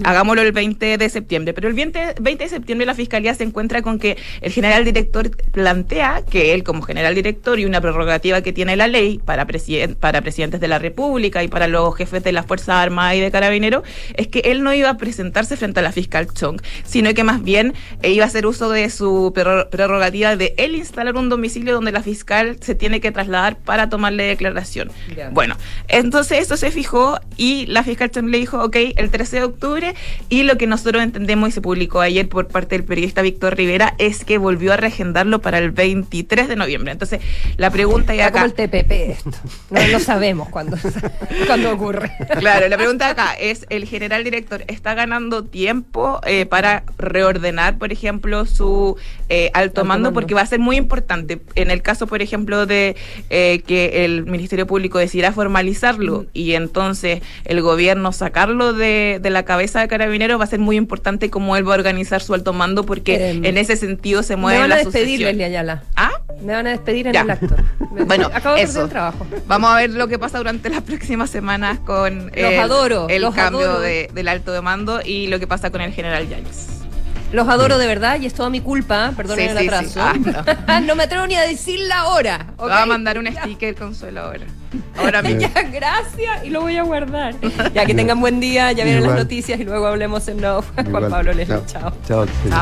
Hagámoslo el 20 de septiembre. Pero el 20, 20 de septiembre la fiscalía se encuentra con que el general director plantea que él, como general director y una prerrogativa que tiene la ley para, presiden- para presidentes de la República y para los jefes de las Fuerzas Armadas y de Carabineros, es que él no iba a presentarse frente a la fiscal Chong, sino que más bien eh, iba a hacer uso de su prerro- prerrogativa de él instalar un domicilio donde la fiscal se tiene que trasladar para tomarle declaración. Bueno, entonces esto se fijó y la fiscal Chong le dijo, ok, el 13 de octubre, y lo que nosotros entendemos y se publicó ayer por parte del periodista Víctor Rivera es que volvió a reagendarlo para el 23 de noviembre. Entonces, la pregunta ya Está como acá... el TPP esto. No lo sabemos cuándo, *laughs* cuándo ocurre. Claro, la pregunta acá es, ¿el general director está ganando tiempo eh, para reordenar, por ejemplo, su eh, alto mando? Porque va a ser muy importante. En el caso, por ejemplo, de eh, que el Ministerio Público decidiera formalizarlo y entonces el gobierno sacarlo de, de la cabeza de Carabineros, va a ser muy importante cómo él va a organizar su alto mando porque en ese sentido se Me mueve van a la despedir. Leslie Ayala. ¿Ah? Me van a despedir en Ya. el acto. *laughs* Me- Bueno, acabo de eso. perder el trabajo. Vamos a ver lo que pasa durante las próximas semanas con Los adoro, el los cambio adoro. de- del alto de mando y lo que pasa con el general Yáñez. Los adoro de verdad y es toda mi culpa. Perdonen Sí, el sí, atraso. sí. *laughs* no. me atrevo ni a decir la hora. ¿ok? Va a mandar un sticker Consuelo ahora. Ahora *laughs* mismo. Ya, gracias y lo voy a guardar. *laughs* Ya que tengan buen día, ya vienen las noticias y luego hablemos en no. Juan. Pablo Leslie, Chao. chao. Chao.